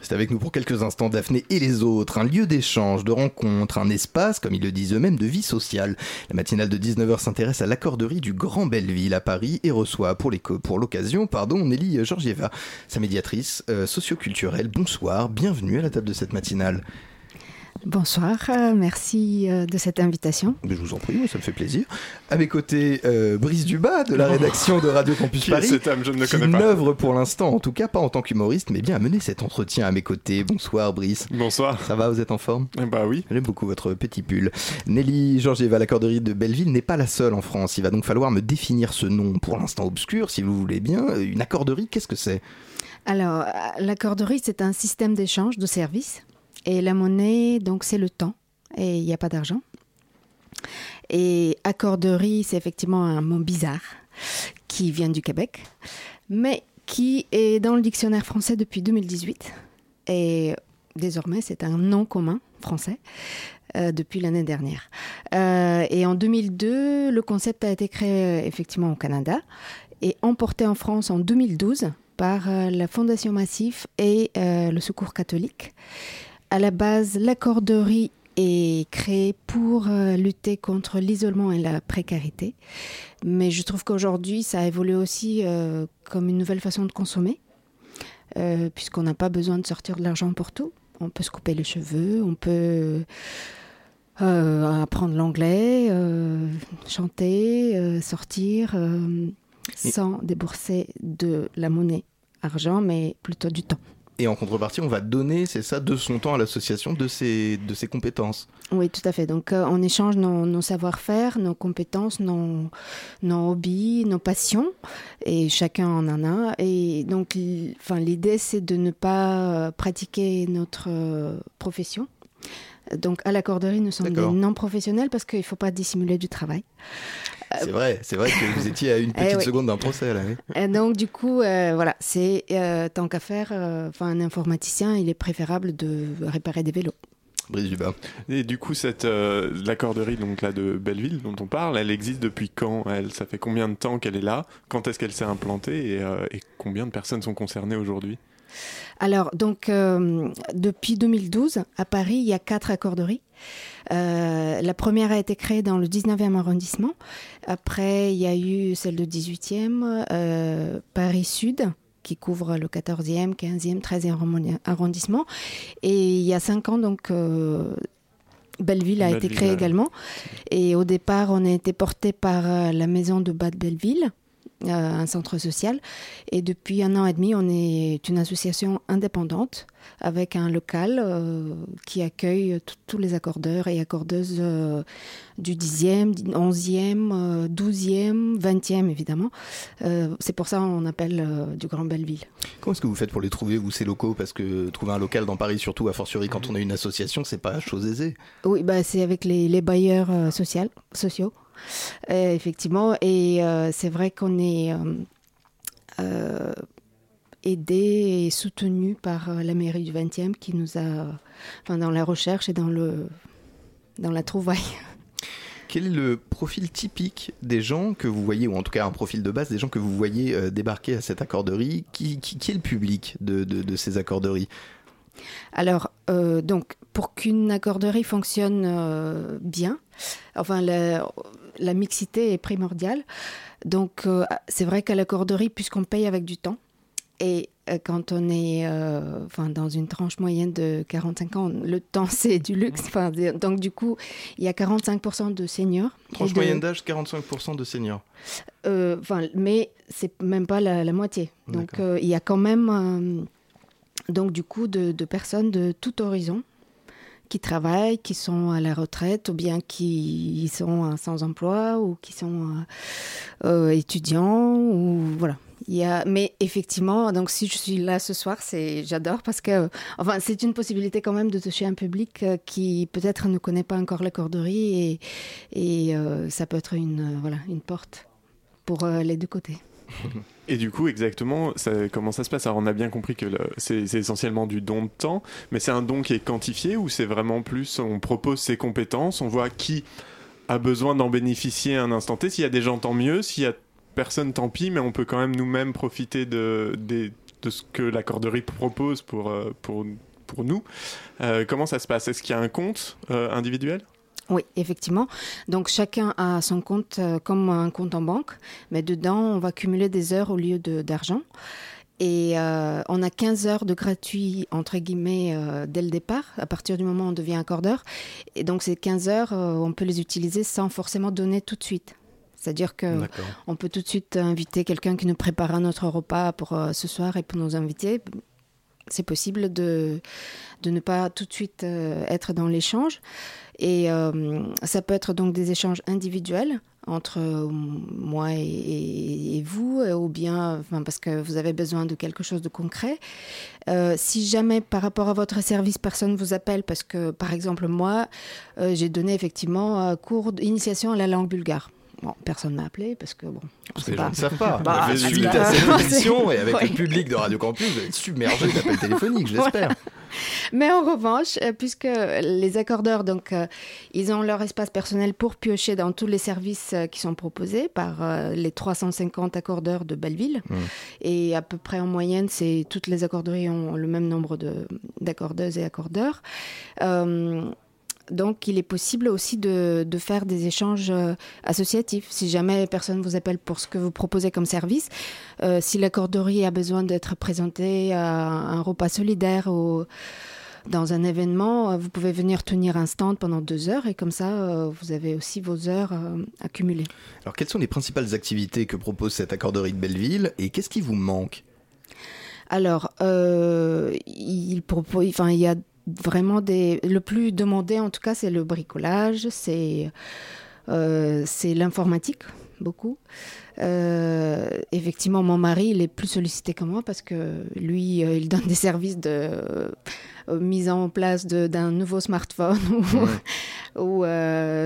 Speaker 1: C'est avec nous pour quelques instants Daphné et les autres, un lieu d'échange, de rencontre, un espace, comme ils le disent eux-mêmes, de vie sociale. La matinale de 19h s'intéresse à l'accorderie du Grand Belleville à Paris et reçoit pour, l'occasion pardon, Nelly Georgieva, sa médiatrice euh, socioculturelle. Bonsoir, bienvenue à la table de cette matinale.
Speaker 10: Bonsoir, euh, merci euh, de cette invitation.
Speaker 1: Mais je vous en prie, ça me fait plaisir. À mes côtés, euh, Brice Dubas de la rédaction de Radio Campus
Speaker 11: Qui
Speaker 1: Paris.
Speaker 11: est cet homme Je ne le
Speaker 1: qui
Speaker 11: connais pas.
Speaker 1: n'œuvre pour l'instant, en tout cas pas en tant qu'humoriste, mais bien à mener cet entretien à mes côtés. Bonsoir Brice.
Speaker 11: Bonsoir.
Speaker 1: Ça va, vous êtes en forme?
Speaker 11: Bah oui.
Speaker 1: J'aime beaucoup votre petit pull. Nelly Georgieva, l'accorderie de Belleville, n'est pas la seule en France. Il va donc falloir me définir ce nom pour l'instant obscur, si vous voulez bien. Une accorderie, qu'est-ce que c'est?
Speaker 10: Alors, euh, l'accorderie, c'est un système d'échange de services. Et la monnaie, donc, c'est le temps. Et il n'y a pas d'argent. Et accorderie, c'est effectivement un mot bizarre qui vient du Québec, mais qui est dans le dictionnaire français depuis 2018. Et désormais, c'est un nom commun français euh, depuis l'année dernière. Euh, et en 2002, le concept a été créé euh, effectivement au Canada et emporté en France en 2012 par la Fondation Massif et le Secours catholique. À la base, l'accorderie est créée pour euh, lutter contre l'isolement et la précarité. Mais je trouve qu'aujourd'hui, ça a évolué aussi euh, comme une nouvelle façon de consommer, euh, puisqu'on n'a pas besoin de sortir de l'argent pour tout. On peut se couper les cheveux, on peut euh, apprendre l'anglais, chanter, sortir, sans débourser de la monnaie, argent, mais plutôt du temps.
Speaker 1: Et en contrepartie, on va donner, c'est ça, de son temps à l'association, de ses, de ses compétences.
Speaker 10: Oui, tout à fait. Donc, euh, on échange nos, nos savoir-faire, nos compétences, nos, nos hobbies, nos passions, et chacun en en a. Et donc, enfin, l'idée, c'est de ne pas euh, pratiquer notre euh, profession. Donc, à l'accorderie, nous sommes des non-professionnels parce qu'il ne faut pas dissimuler du travail.
Speaker 1: C'est vrai, c'est vrai que vous étiez à une
Speaker 10: Eh
Speaker 1: petite seconde d'un procès, là. oui.
Speaker 10: Et donc, du coup, euh, voilà, c'est euh, tant qu'à faire, euh, enfin, un informaticien, il est préférable de réparer des vélos.
Speaker 1: Brice.
Speaker 11: Et du coup, cette euh, l'accorderie donc là de Belleville dont on parle, elle existe depuis quand? Elle, ça fait combien de temps qu'elle est là? Quand est-ce qu'elle s'est implantée? Et, euh, et combien de personnes sont concernées aujourd'hui?
Speaker 10: Alors, donc, euh, depuis 2012, à Paris, il y a quatre accorderies. Euh, la première a été créée dans le 19e arrondissement. Après, il y a eu celle de 18e, euh, Paris Sud, qui couvre le 14e, 15e, 13e arrondi- arrondissement. Et il y a cinq ans, donc, euh, Belleville a été créée également. Et au départ, on a été porté par la maison de Bas de Belleville, un centre social. Et depuis un an et demi, on est une association indépendante avec un local euh, qui accueille tous les accordeurs et accordeuses euh, du 10e, 11e, euh, 12e, 20e évidemment. Euh, C'est pour ça qu'on appelle euh, du Grand Belleville.
Speaker 1: Comment est-ce que vous faites pour les trouver, vous, ces locaux? Parce que trouver un local dans Paris, surtout a fortiori quand on a une association, c'est pas chose aisée.
Speaker 10: Oui, bah, c'est avec les, les bailleurs euh, sociaux, Euh, effectivement. Et euh, c'est vrai qu'on est euh, aidé et soutenu par la mairie du 20e qui nous a, enfin, dans la recherche et dans, le, dans la trouvaille.
Speaker 1: Quel est le profil typique des gens que vous voyez, ou en tout cas un profil de base des gens que vous voyez débarquer à cette accorderie? Qui, qui, est le public de, de ces accorderies?
Speaker 10: Alors, euh, donc, pour qu'une accorderie fonctionne euh, bien, enfin, la, la mixité est primordiale. Donc, euh, c'est vrai qu'à l'accorderie, puisqu'on paye avec du temps, et quand on est enfin, dans une tranche moyenne de 45 ans, le temps, c'est du luxe. Enfin, donc, du coup, il y a 45% de seniors.
Speaker 1: Tranche
Speaker 10: de-
Speaker 1: moyenne d'âge, 45% de seniors.
Speaker 10: enfin, mais c'est même pas la, la moitié. Donc il y a quand même donc du coup de, personnes de tout horizon qui travaillent, qui sont à la retraite ou bien qui sont euh, sans emploi ou qui sont euh, euh, étudiants ou voilà. Il y a, mais effectivement, donc si je suis là ce soir, c'est j'adore parce que enfin c'est une possibilité quand même de toucher un public qui peut-être ne connaît pas encore la corderie et, ça peut être une voilà une porte pour les deux côtés.
Speaker 11: Et du coup, exactement, comment ça se passe? Alors, on a bien compris que c'est essentiellement du don de temps, mais c'est un don qui est quantifié ou c'est vraiment plus, on propose ses compétences, on voit qui a besoin d'en bénéficier à un instant T. S'il y a des gens, tant mieux. S'il y a personne, tant pis, mais on peut quand même nous-mêmes profiter de, ce que l'accorderie propose pour, euh, nous. Euh, comment ça se passe? Est-ce qu'il y a un compte euh, individuel?
Speaker 10: Oui, effectivement. Donc chacun a son compte euh, comme un compte en banque, mais dedans on va cumuler des heures au lieu de- d'argent. Et euh, on a 15 heures de gratuit, entre guillemets, euh, dès le départ, à partir du moment où on devient accordeur. Et donc ces 15 heures, on peut les utiliser sans forcément donner tout de suite. C'est-à-dire que on peut tout de suite inviter quelqu'un qui nous prépare notre repas pour ce soir et pour nos invités. C'est possible de, de ne pas tout de suite être dans l'échange. Et ça peut être donc des échanges individuels entre euh, moi et, vous, euh, ou bien enfin, parce que vous avez besoin de quelque chose de concret. Euh, si jamais par rapport à votre service, personne vous appelle, parce que par exemple moi, j'ai donné effectivement un cours d'initiation à la langue bulgare. Bon, personne m'a appelé parce que bon.
Speaker 1: Parce que les gens ne savent pas. Bah, suite à cette émission et avec le public de Radio Campus, vous êtes submergé d'appels téléphoniques, j'espère.
Speaker 10: Mais en revanche, euh, puisque les accordeurs, donc, euh, ils ont leur espace personnel pour piocher dans tous les services euh, qui sont proposés par les 350 accordeurs de Belleville. Mmh. Et à peu près en moyenne, c'est toutes les accorderies ont le même nombre d'accordeuses et accordeurs. Donc, il est possible aussi de, faire des échanges euh, associatifs. Si jamais personne vous appelle pour ce que vous proposez comme service, euh, si la corderie a besoin d'être présentée à un repas solidaire ou dans un événement, euh, vous pouvez venir tenir un stand pendant deux heures et comme ça, vous avez aussi vos heures accumulées.
Speaker 1: Alors, quelles sont les principales activités que propose cette accorderie de Belleville et qu'est-ce qui vous manque?
Speaker 10: Alors, il, propose, enfin, il y a vraiment des. Le plus demandé, en tout cas, c'est le bricolage, c'est euh, c'est l'informatique, beaucoup. Euh, effectivement, mon mari, il est plus sollicité que moi parce que lui, euh, il donne des services de mise en place d'un nouveau smartphone ou, ou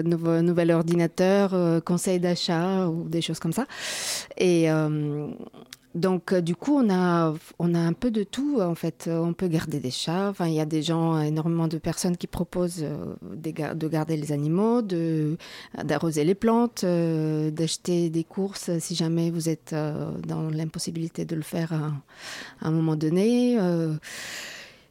Speaker 10: nouveau, nouvel ordinateur, conseil d'achat ou des choses comme ça. Et donc, euh, du coup, on a, on a un peu de tout. En fait, on peut garder des chats. Enfin, il y a des gens, énormément de personnes qui proposent euh, de garder les animaux, d'arroser les plantes, euh, d'acheter des courses si jamais vous êtes dans l'impossibilité de le faire à, un moment donné.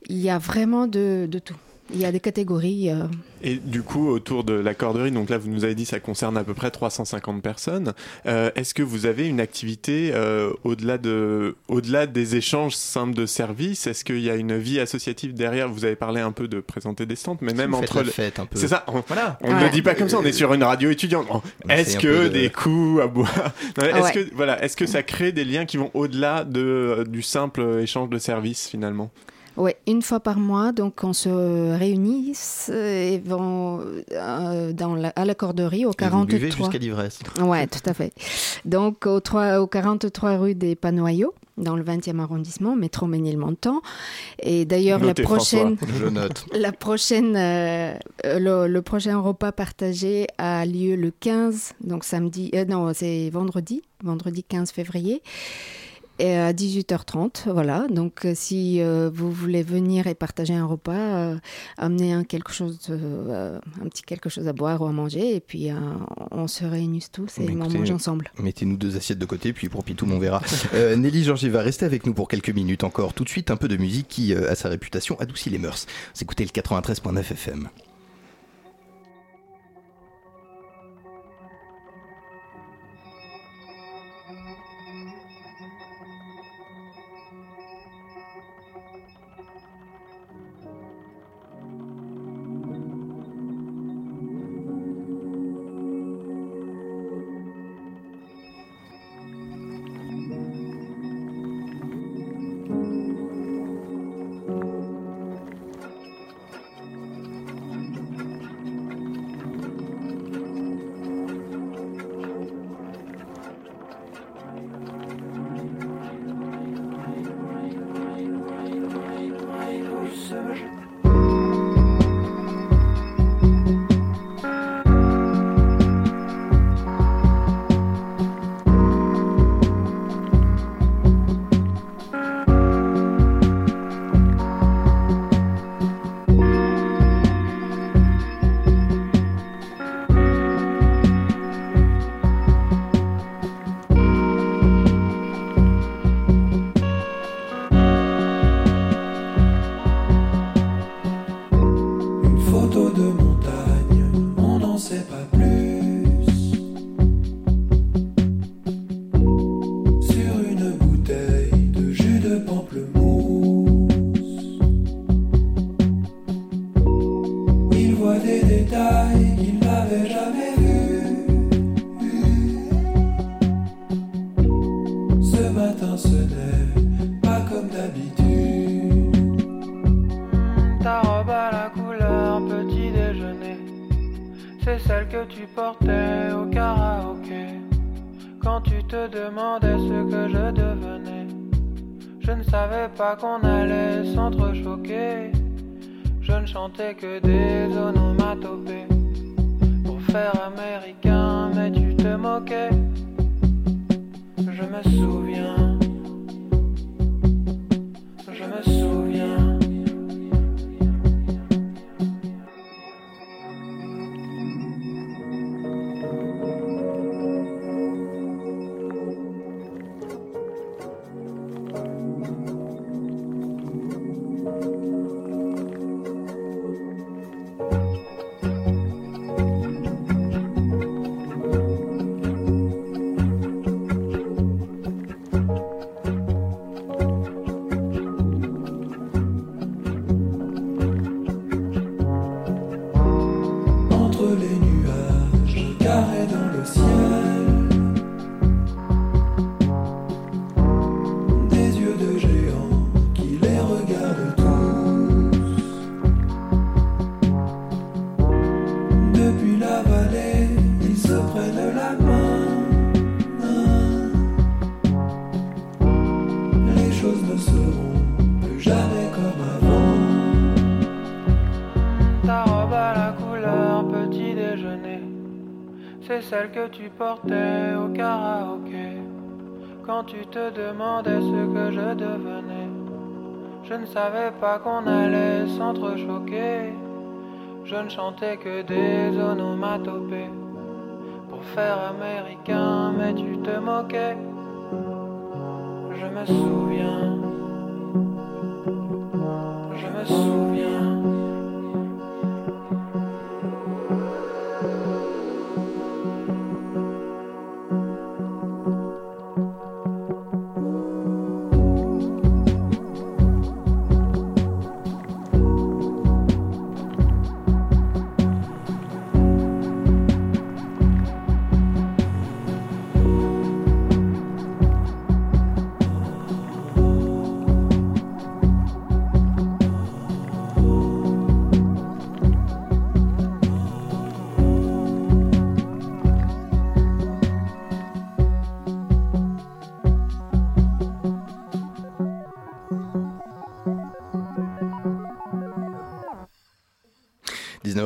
Speaker 10: il y a vraiment de tout. Il y a des catégories. Euh.
Speaker 11: Et du coup, autour de la corderie, donc là, vous nous avez dit ça concerne à peu près 350 personnes. Euh, est-ce que vous avez une activité euh, au-delà de, au-delà des échanges simples de services? Est-ce qu'il y a une vie associative derrière? Vous avez parlé un peu de présenter des stands, mais même entre.
Speaker 1: fête un peu.
Speaker 11: C'est ça. On, voilà. On ne le dit pas comme ça. On est sur une radio étudiante. Est-ce que des coups à boire? Est-ce que voilà, est-ce que ça crée des liens qui vont au-delà de du simple échange de services finalement?
Speaker 10: Oui, une fois par mois, donc on se réunit et vont euh, dans la, à la corderie au 43.
Speaker 1: Et jusqu'à l'ivresse.
Speaker 10: Oui, tout à fait. Donc au, 3, au 43 rue des Panoyaux dans le 20e arrondissement, métro Ménilmontant. Et d'ailleurs, la prochaine,
Speaker 1: Je note.
Speaker 10: la prochaine, euh, le, le, prochain repas partagé a lieu le 15, donc samedi, euh, non, c'est vendredi, vendredi 15 février et à 18h30. Voilà, donc euh, si euh, vous voulez venir et partager un repas, euh, amenez un, quelque chose, un petit quelque chose à boire ou à manger, et puis on se réunit tous et on mange ensemble.
Speaker 1: Mettez-nous deux assiettes de côté, puis pour Pitou, on verra. Nelly Georgie va rester avec nous pour quelques minutes encore. Tout de suite, un peu de musique qui, à sa réputation, adoucit les mœurs. Vous écoutez le 93.9 FM.
Speaker 12: Quand tu te demandais ce que je devenais, je ne savais pas qu'on allait s'entrechoquer. Je ne chantais que des onomatopées pour faire américain, mais tu te moquais. Je me souviens, celle que tu portais au karaoké. Quand tu te demandais ce que je devenais, je ne savais pas qu'on allait s'entrechoquer. Je ne chantais que des onomatopées pour faire américain, mais tu te moquais. Je me souviens,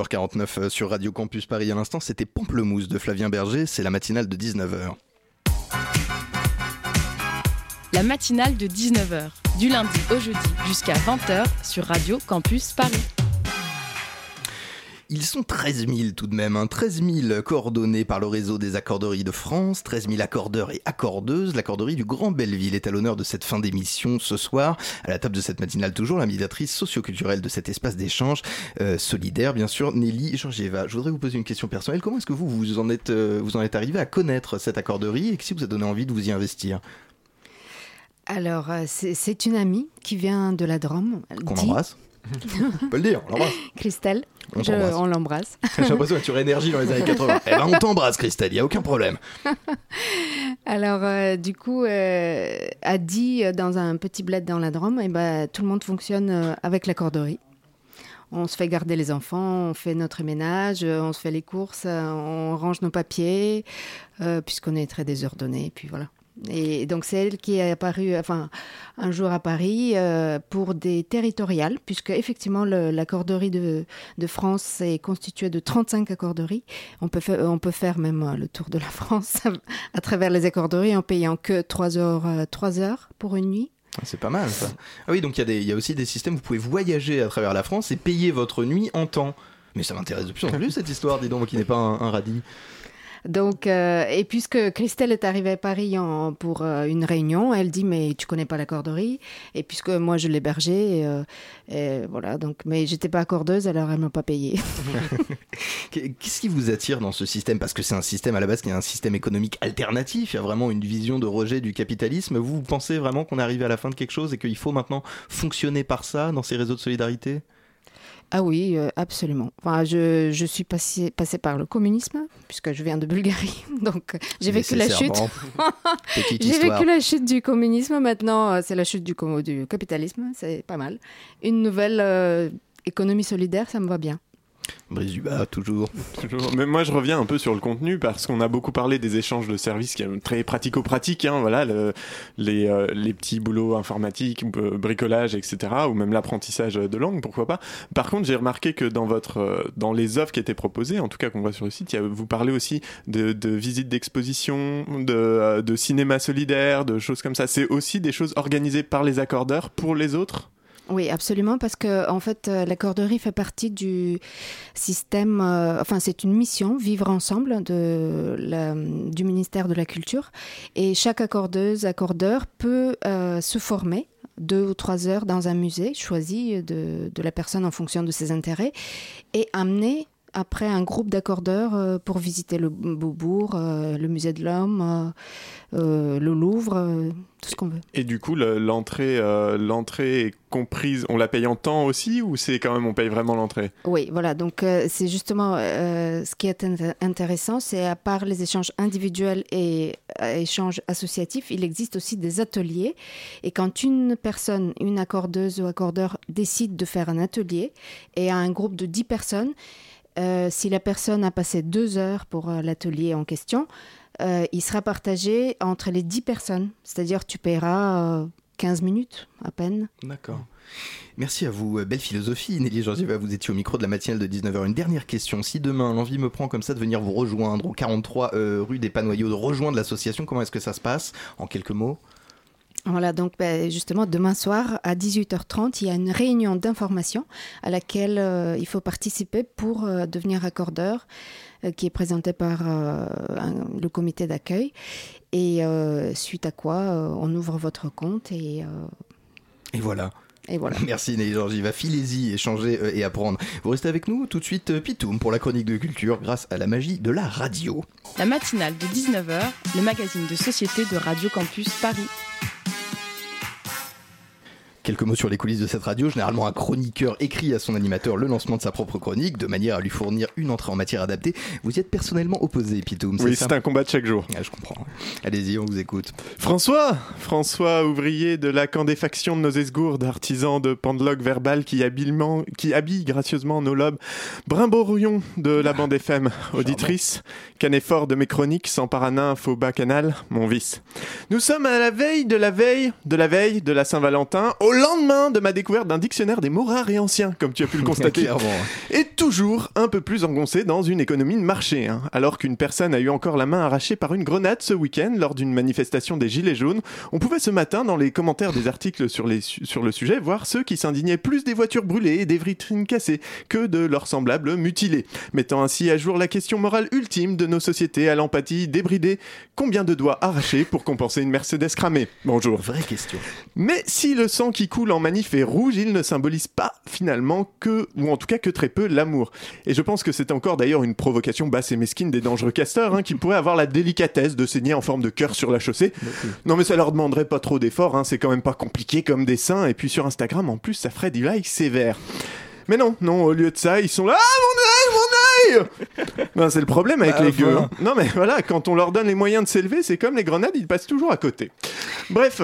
Speaker 1: 19h49 euh, sur Radio Campus Paris à l'instant, c'était Pamplemousse de Flavien Berger, c'est la matinale de 19h.
Speaker 8: La matinale de 19h, du lundi au jeudi jusqu'à 20h sur Radio Campus Paris.
Speaker 1: Ils sont 13 000 tout de même, hein, 13 000 coordonnés par le réseau des accorderies de France, 13 000 accordeurs et accordeuses. L'accorderie du Grand Belleville est à l'honneur de cette fin d'émission ce soir. À la table de cette matinale toujours, la médiatrice socioculturelle de cet espace d'échange, euh, solidaire bien sûr, Nelly Georgieva. Je voudrais vous poser une question personnelle. Comment est-ce que vous, vous en êtes, euh, vous en êtes arrivé à connaître cette accorderie et que si vous a donné envie de vous y investir?
Speaker 10: Alors, euh, c'est une amie qui vient de la Drôme.
Speaker 1: Qu'on embrasse On peut le dire, on l'embrasse.
Speaker 10: Christelle,
Speaker 1: On
Speaker 10: je- l'embrasse.
Speaker 1: J'ai l'impression que tu énergie dans les années 80. Eh ben on t'embrasse Christelle, il a aucun problème.
Speaker 10: Alors, euh, du coup, euh, a dit euh, dans un petit bled dans la Drôme, eh ben, tout le monde fonctionne euh, avec la corderie. On se fait garder les enfants, on fait notre ménage, on se fait les courses, on range nos papiers, puisqu'on est très désordonné, puis voilà. Et donc c'est elle qui est apparue, enfin, un jour à Paris euh, pour des territoriales, puisque effectivement le- la corderie de, de France est constituée de 35 accorderies. On peut, faire, on peut faire même euh, le tour de la France à travers les accorderies en payant que 3 heures, euh, 3 heures pour une nuit.
Speaker 1: Ah, C'est pas mal ça. Ah oui, donc il y, a des- il y a aussi des systèmes où vous pouvez voyager à travers la France et payer votre nuit en temps. Mais ça m'intéresse de plus en plus cette histoire, dis donc, qui n'est pas un, un radis.
Speaker 10: Donc, euh, et puisque Christelle est arrivée à Paris pour euh, une réunion, elle dit mais tu connais pas la corderie Et puisque moi je l'hébergeais, euh, voilà. Donc, mais j'étais pas accordeuse, alors elle m'a pas payé.
Speaker 1: Qu'est-ce qui vous attire dans ce système? Parce que c'est un système à la base qui est un système économique alternatif, il y a vraiment une vision de rejet du capitalisme. Vous, vous pensez vraiment qu'on est arrivé à la fin de quelque chose et qu'il faut maintenant fonctionner par ça dans ces réseaux de solidarité?
Speaker 10: Ah oui, euh, absolument. Enfin, je, je suis passée passé par le communisme, puisque je viens de Bulgarie. Donc, euh, j'ai vécu la chute. j'ai vécu la chute du communisme. Maintenant, euh, c'est la chute du, du capitalisme. C'est pas mal. Une nouvelle économie solidaire, ça me va bien.
Speaker 1: Brizuba, toujours.
Speaker 11: toujours. Mais moi, je reviens un peu sur le contenu parce qu'on a beaucoup parlé des échanges de services qui sont très pratico-pratiques. Hein, voilà, les, euh, les petits boulots informatiques, bricolage, etc. Ou même l'apprentissage de langue, pourquoi pas. Par contre, j'ai remarqué que dans, votre, euh, dans les offres qui étaient proposées, en tout cas qu'on voit sur le site, vous parlez aussi de, visites d'exposition, de, euh, de cinéma solidaire, de choses comme ça. C'est aussi des choses organisées par les accordeurs pour les autres?
Speaker 10: Oui, absolument, parce que en fait, euh, l'accorderie fait partie du système. Euh, enfin, c'est une mission, vivre ensemble, du ministère de la Culture, et chaque accordeuse, accordeur peut euh, se former deux ou trois heures dans un musée choisi de la personne en fonction de ses intérêts et amener après un groupe d'accordeurs euh, pour visiter le Beaubourg, euh, le musée de l'homme, euh, le Louvre, tout ce qu'on veut.
Speaker 11: Et du coup, l'entrée, l'entrée est comprise, on la paye en temps aussi ou c'est quand même on paye vraiment l'entrée?
Speaker 10: Oui, voilà. Donc c'est justement ce qui est intéressant, c'est à part les échanges individuels et échanges associatifs, il existe aussi des ateliers. Et quand une personne, une accordeuse ou accordeur décide de faire un atelier et a un groupe de 10 personnes, euh, si la personne a passé deux heures pour euh, l'atelier en question, euh, il sera partagé entre les dix personnes. C'est-à-dire tu paieras 15 minutes à peine.
Speaker 1: D'accord. Merci à vous, belle philosophie. Nelly Georgieva, vous étiez au micro de la matinale de 19h. Une dernière question. Si demain l'envie me prend comme ça de venir vous rejoindre au 43 rue des Panoyaux, de rejoindre l'association, comment est-ce que ça se passe? En quelques mots
Speaker 10: voilà, donc ben, justement, demain soir à 18h30, il y a une réunion d'information à laquelle euh, il faut participer pour euh, devenir accordeur, euh, qui est présentée par le comité d'accueil. Et suite à quoi, on ouvre votre compte et.
Speaker 1: et voilà.
Speaker 10: Et voilà.
Speaker 1: Merci Nelly Georgieva. Filez-y, échanger et apprendre. Vous restez avec nous tout de suite, Pitoum, pour la chronique de culture grâce à la magie de la radio.
Speaker 8: La matinale de 19h, le magazine de société de Radio Campus Paris.
Speaker 1: Quelques mots sur les coulisses de cette radio. Généralement, un chroniqueur écrit à son animateur le lancement de sa propre chronique de manière à lui fournir une entrée en matière adaptée. Vous y êtes personnellement opposé, Pitoum
Speaker 11: Oui, c'est un combat de chaque jour.
Speaker 1: Ah, je comprends. Allez-y, on vous écoute.
Speaker 11: François François, ouvrier de la candéfaction de nos esgourdes, artisan de pendeloque verbal qui, habilement, qui habille gracieusement nos lobes, brimborion de la bande FM, auditrice, canéphore de mes chroniques, sans paranin, faux bas canal, mon vice. Nous sommes à la veille de la veille de la veille de la Saint-Valentin, au lendemain de ma découverte d'un dictionnaire des mots rares et anciens, comme tu as pu le constater. et toujours un peu plus engoncé dans une économie de marché. Hein. Alors qu'une personne a eu encore la main arrachée par une grenade ce week-end lors d'une manifestation des Gilets jaunes, on pouvait ce matin, dans les commentaires des articles sur, les sur le sujet, voir ceux qui s'indignaient plus des voitures brûlées et des vitrines cassées que de leurs semblables mutilés, mettant ainsi à jour la question morale ultime de nos sociétés à l'empathie débridée. Combien de doigts arrachés pour compenser une Mercedes cramée? Bonjour.
Speaker 1: Vraie question.
Speaker 11: Mais si le sang qui coule en manif est rouge, il ne symbolise pas finalement que, ou en tout cas que très peu, l'amour. Et je pense que c'est encore d'ailleurs une provocation basse et mesquine des dangereux casteurs hein, qui pourraient avoir la délicatesse de saigner en forme de cœur sur la chaussée. Non mais ça leur demanderait pas trop d'efforts, hein, c'est quand même pas compliqué comme dessin, et puis sur Instagram en plus ça ferait du like sévère. Mais non, non, au lieu de ça, ils sont là, ah mon œil, mon œil C'est le problème avec bah, les gueux. Hein. Non mais voilà, quand on leur donne les moyens de s'élever, c'est comme les grenades, ils passent toujours à côté. Bref,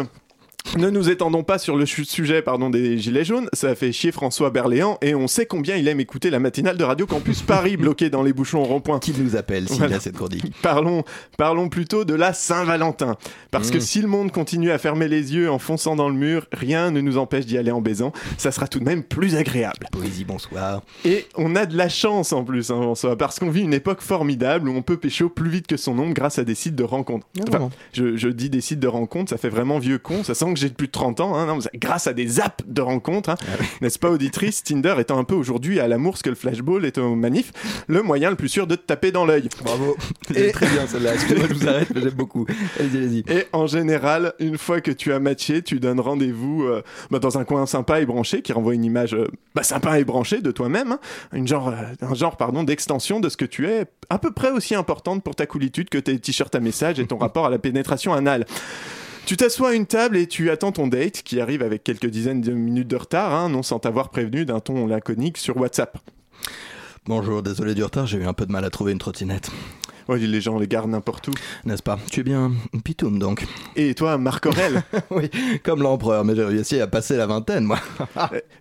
Speaker 11: ne nous étendons pas sur le sujet pardon, des Gilets jaunes, ça fait chier François Berléand et on sait combien il aime écouter la matinale de Radio Campus Paris bloquée dans les bouchons rond-point.
Speaker 1: Qui nous appelle s'il a cette chronique
Speaker 11: Parlons, parlons plutôt de la Saint-Valentin. Parce que mm. si le monde continue à fermer les yeux en fonçant dans le mur, rien ne nous empêche d'y aller en baisant. Ça sera tout de même plus agréable.
Speaker 1: Poésie, bonsoir.
Speaker 11: Et on a de la chance en plus, hein, parce qu'on vit une époque formidable où on peut pécho plus vite que son ombre grâce à des sites de rencontres. Enfin, je, je dis des sites de rencontres, ça fait vraiment vieux con, ça sent que j'ai plus de 30 ans, hein, grâce à des apps de rencontres, hein. ah n'est-ce pas auditrice? Tinder étant un peu aujourd'hui à l'amour ce que le flashball est au manif, le moyen le plus sûr de te taper dans l'œil.
Speaker 1: Bravo, et... très bien celle-là, excusez-moi je vous arrête, mais j'aime beaucoup. Allez-y, allez-y.
Speaker 11: Et en général, une fois que tu as matché, tu donnes rendez-vous euh, bah, dans un coin sympa et branché qui renvoie une image euh, bah, sympa et branchée de toi-même, hein. une genre, euh, un genre pardon, d'extension de ce que tu es, à peu près aussi importante pour ta coolitude que tes t-shirts à message et ton rapport à la pénétration anale. Tu t'assois à une table et tu attends ton date qui arrive avec quelques dizaines de minutes de retard, hein, non sans t'avoir prévenu d'un ton laconique sur WhatsApp.
Speaker 1: Bonjour, désolé du retard, j'ai eu un peu de mal à trouver une trottinette.
Speaker 11: Oui, les gens les gardent n'importe où.
Speaker 1: N'est-ce pas? Tu es bien Pitoum donc.
Speaker 11: Et toi, Marc Aurel
Speaker 1: Oui, comme l'empereur, mais j'ai réussi à passer la vingtaine, moi.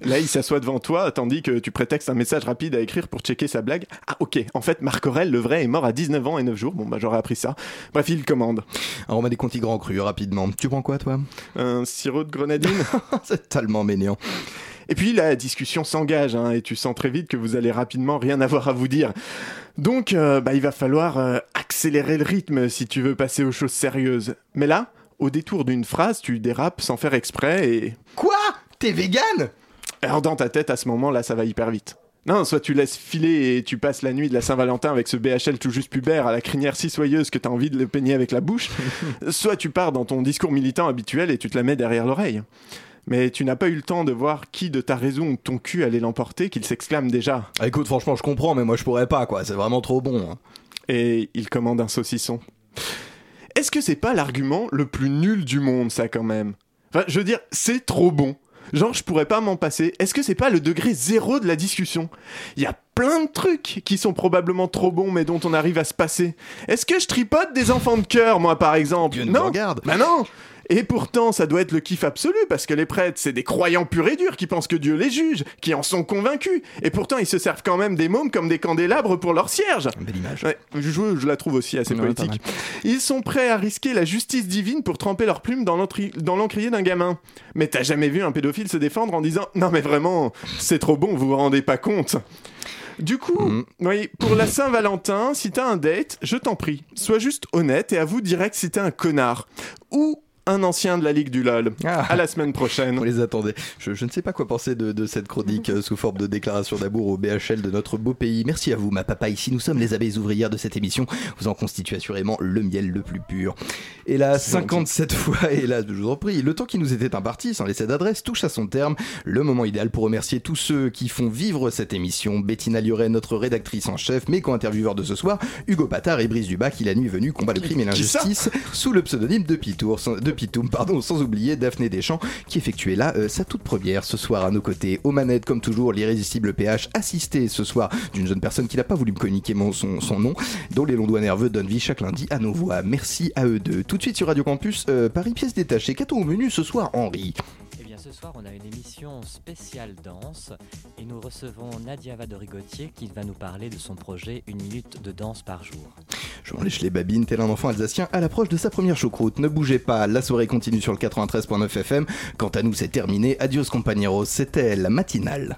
Speaker 11: Là, il s'assoit devant toi, tandis que tu prétextes un message rapide à écrire pour checker sa blague. Ah, ok, en fait, Marc Aurel, le vrai, est mort à 19 ans et 9 jours. Bon, bah, j'aurais appris ça. Bref, il commande.
Speaker 1: Alors, on met des contis grands crus, rapidement. Tu prends quoi, toi?
Speaker 11: Un sirop de grenadine
Speaker 1: C'est tellement mignon.
Speaker 11: Et puis la discussion s'engage, hein, et tu sens très vite que vous allez rapidement rien avoir à vous dire. Donc, euh, bah, il va falloir euh, accélérer le rythme si tu veux passer aux choses sérieuses. Mais là, au détour d'une phrase, tu dérapes sans faire exprès et...
Speaker 1: Quoi? T'es vegan
Speaker 11: Alors dans ta tête, à ce moment-là, ça va hyper vite. Non, soit tu laisses filer et tu passes la nuit de la Saint-Valentin avec ce BHL tout juste pubère à la crinière si soyeuse que t'as envie de le peigner avec la bouche, soit tu pars dans ton discours militant habituel et tu te la mets derrière l'oreille mais tu n'as pas eu le temps de voir qui de ta raison ou ton cul allait l'emporter qu'il s'exclame déjà.
Speaker 1: Ah, écoute, franchement, je comprends, mais moi je pourrais pas, quoi. C'est vraiment trop bon. hein.
Speaker 11: Et il commande un saucisson. Est-ce que c'est pas l'argument le plus nul du monde, ça, quand même? Enfin, je veux dire, c'est trop bon. Genre, je pourrais pas m'en passer. Est-ce que c'est pas le degré zéro de la discussion? Il y a plein de trucs qui sont probablement trop bons, mais dont on arrive à se passer. Est-ce que je tripote des enfants de cœur, moi, par exemple?
Speaker 1: Dieu
Speaker 11: Non.
Speaker 1: regarde.
Speaker 11: Bah non et pourtant, ça doit être le kiff absolu, parce que les prêtres, c'est des croyants purs et durs qui pensent que Dieu les juge, qui en sont convaincus. Et pourtant, ils se servent quand même des mômes comme des candélabres pour leur cierge.
Speaker 1: Belle image.
Speaker 11: Ouais, je, je la trouve aussi assez
Speaker 1: pas
Speaker 11: poétique. Ils sont prêts à risquer la justice divine pour tremper leurs plumes dans l'encrier d'un gamin. Mais t'as jamais vu un pédophile se défendre en disant Non, mais vraiment, c'est trop bon, vous vous rendez pas compte du coup, oui, pour la Saint-Valentin, si t'as un date, je t'en prie, sois juste honnête et avoue direct si t'es un connard. Ou un ancien de la Ligue du LOL. À la semaine prochaine.
Speaker 1: On les attendait. Je, je ne sais pas quoi penser de, de cette chronique euh, sous forme de déclaration d'amour au BHL de notre beau pays. Merci à vous, ma papa. Ici, nous sommes les abeilles ouvrières de cette émission. Vous en constituez assurément le miel le plus pur. Et là, 57 fois, et là, je vous en prie, le temps qui nous était imparti, sans laisser d'adresse, touche à son terme. Le moment idéal pour remercier tous ceux qui font vivre cette émission. Bettina Lioré, notre rédactrice en chef, mes co-intervieweurs de ce soir, Hugo Patard et Brice Dubac, qui la nuit venue combat le crime et l'injustice sous le pseudonyme de Pitour, de Pitoum, pardon, sans oublier Daphné Deschamps, qui effectuait là euh, sa toute première ce soir à nos côtés. Aux manettes, comme toujours, l'irrésistible PH, assisté ce soir d'une jeune personne qui n'a pas voulu me communiquer son, nom, dont les longs doigts nerveux donnent vie chaque lundi à nos voix. Merci à eux deux. Tout de suite sur Radio Campus, euh, Paris pièce détachée. Qu'a-t-on au menu ce soir, Henri?
Speaker 13: Soir, on a une émission spéciale danse et nous recevons Nadia Vadorigotier qui va nous parler de son projet Une minute de danse par jour.
Speaker 1: Je lèche les babines, tel un enfant alsacien à l'approche de sa première choucroute. Ne bougez pas, la soirée continue sur le 93.9 FM. Quant à nous, c'est terminé. Adios compañeros, c'était la matinale.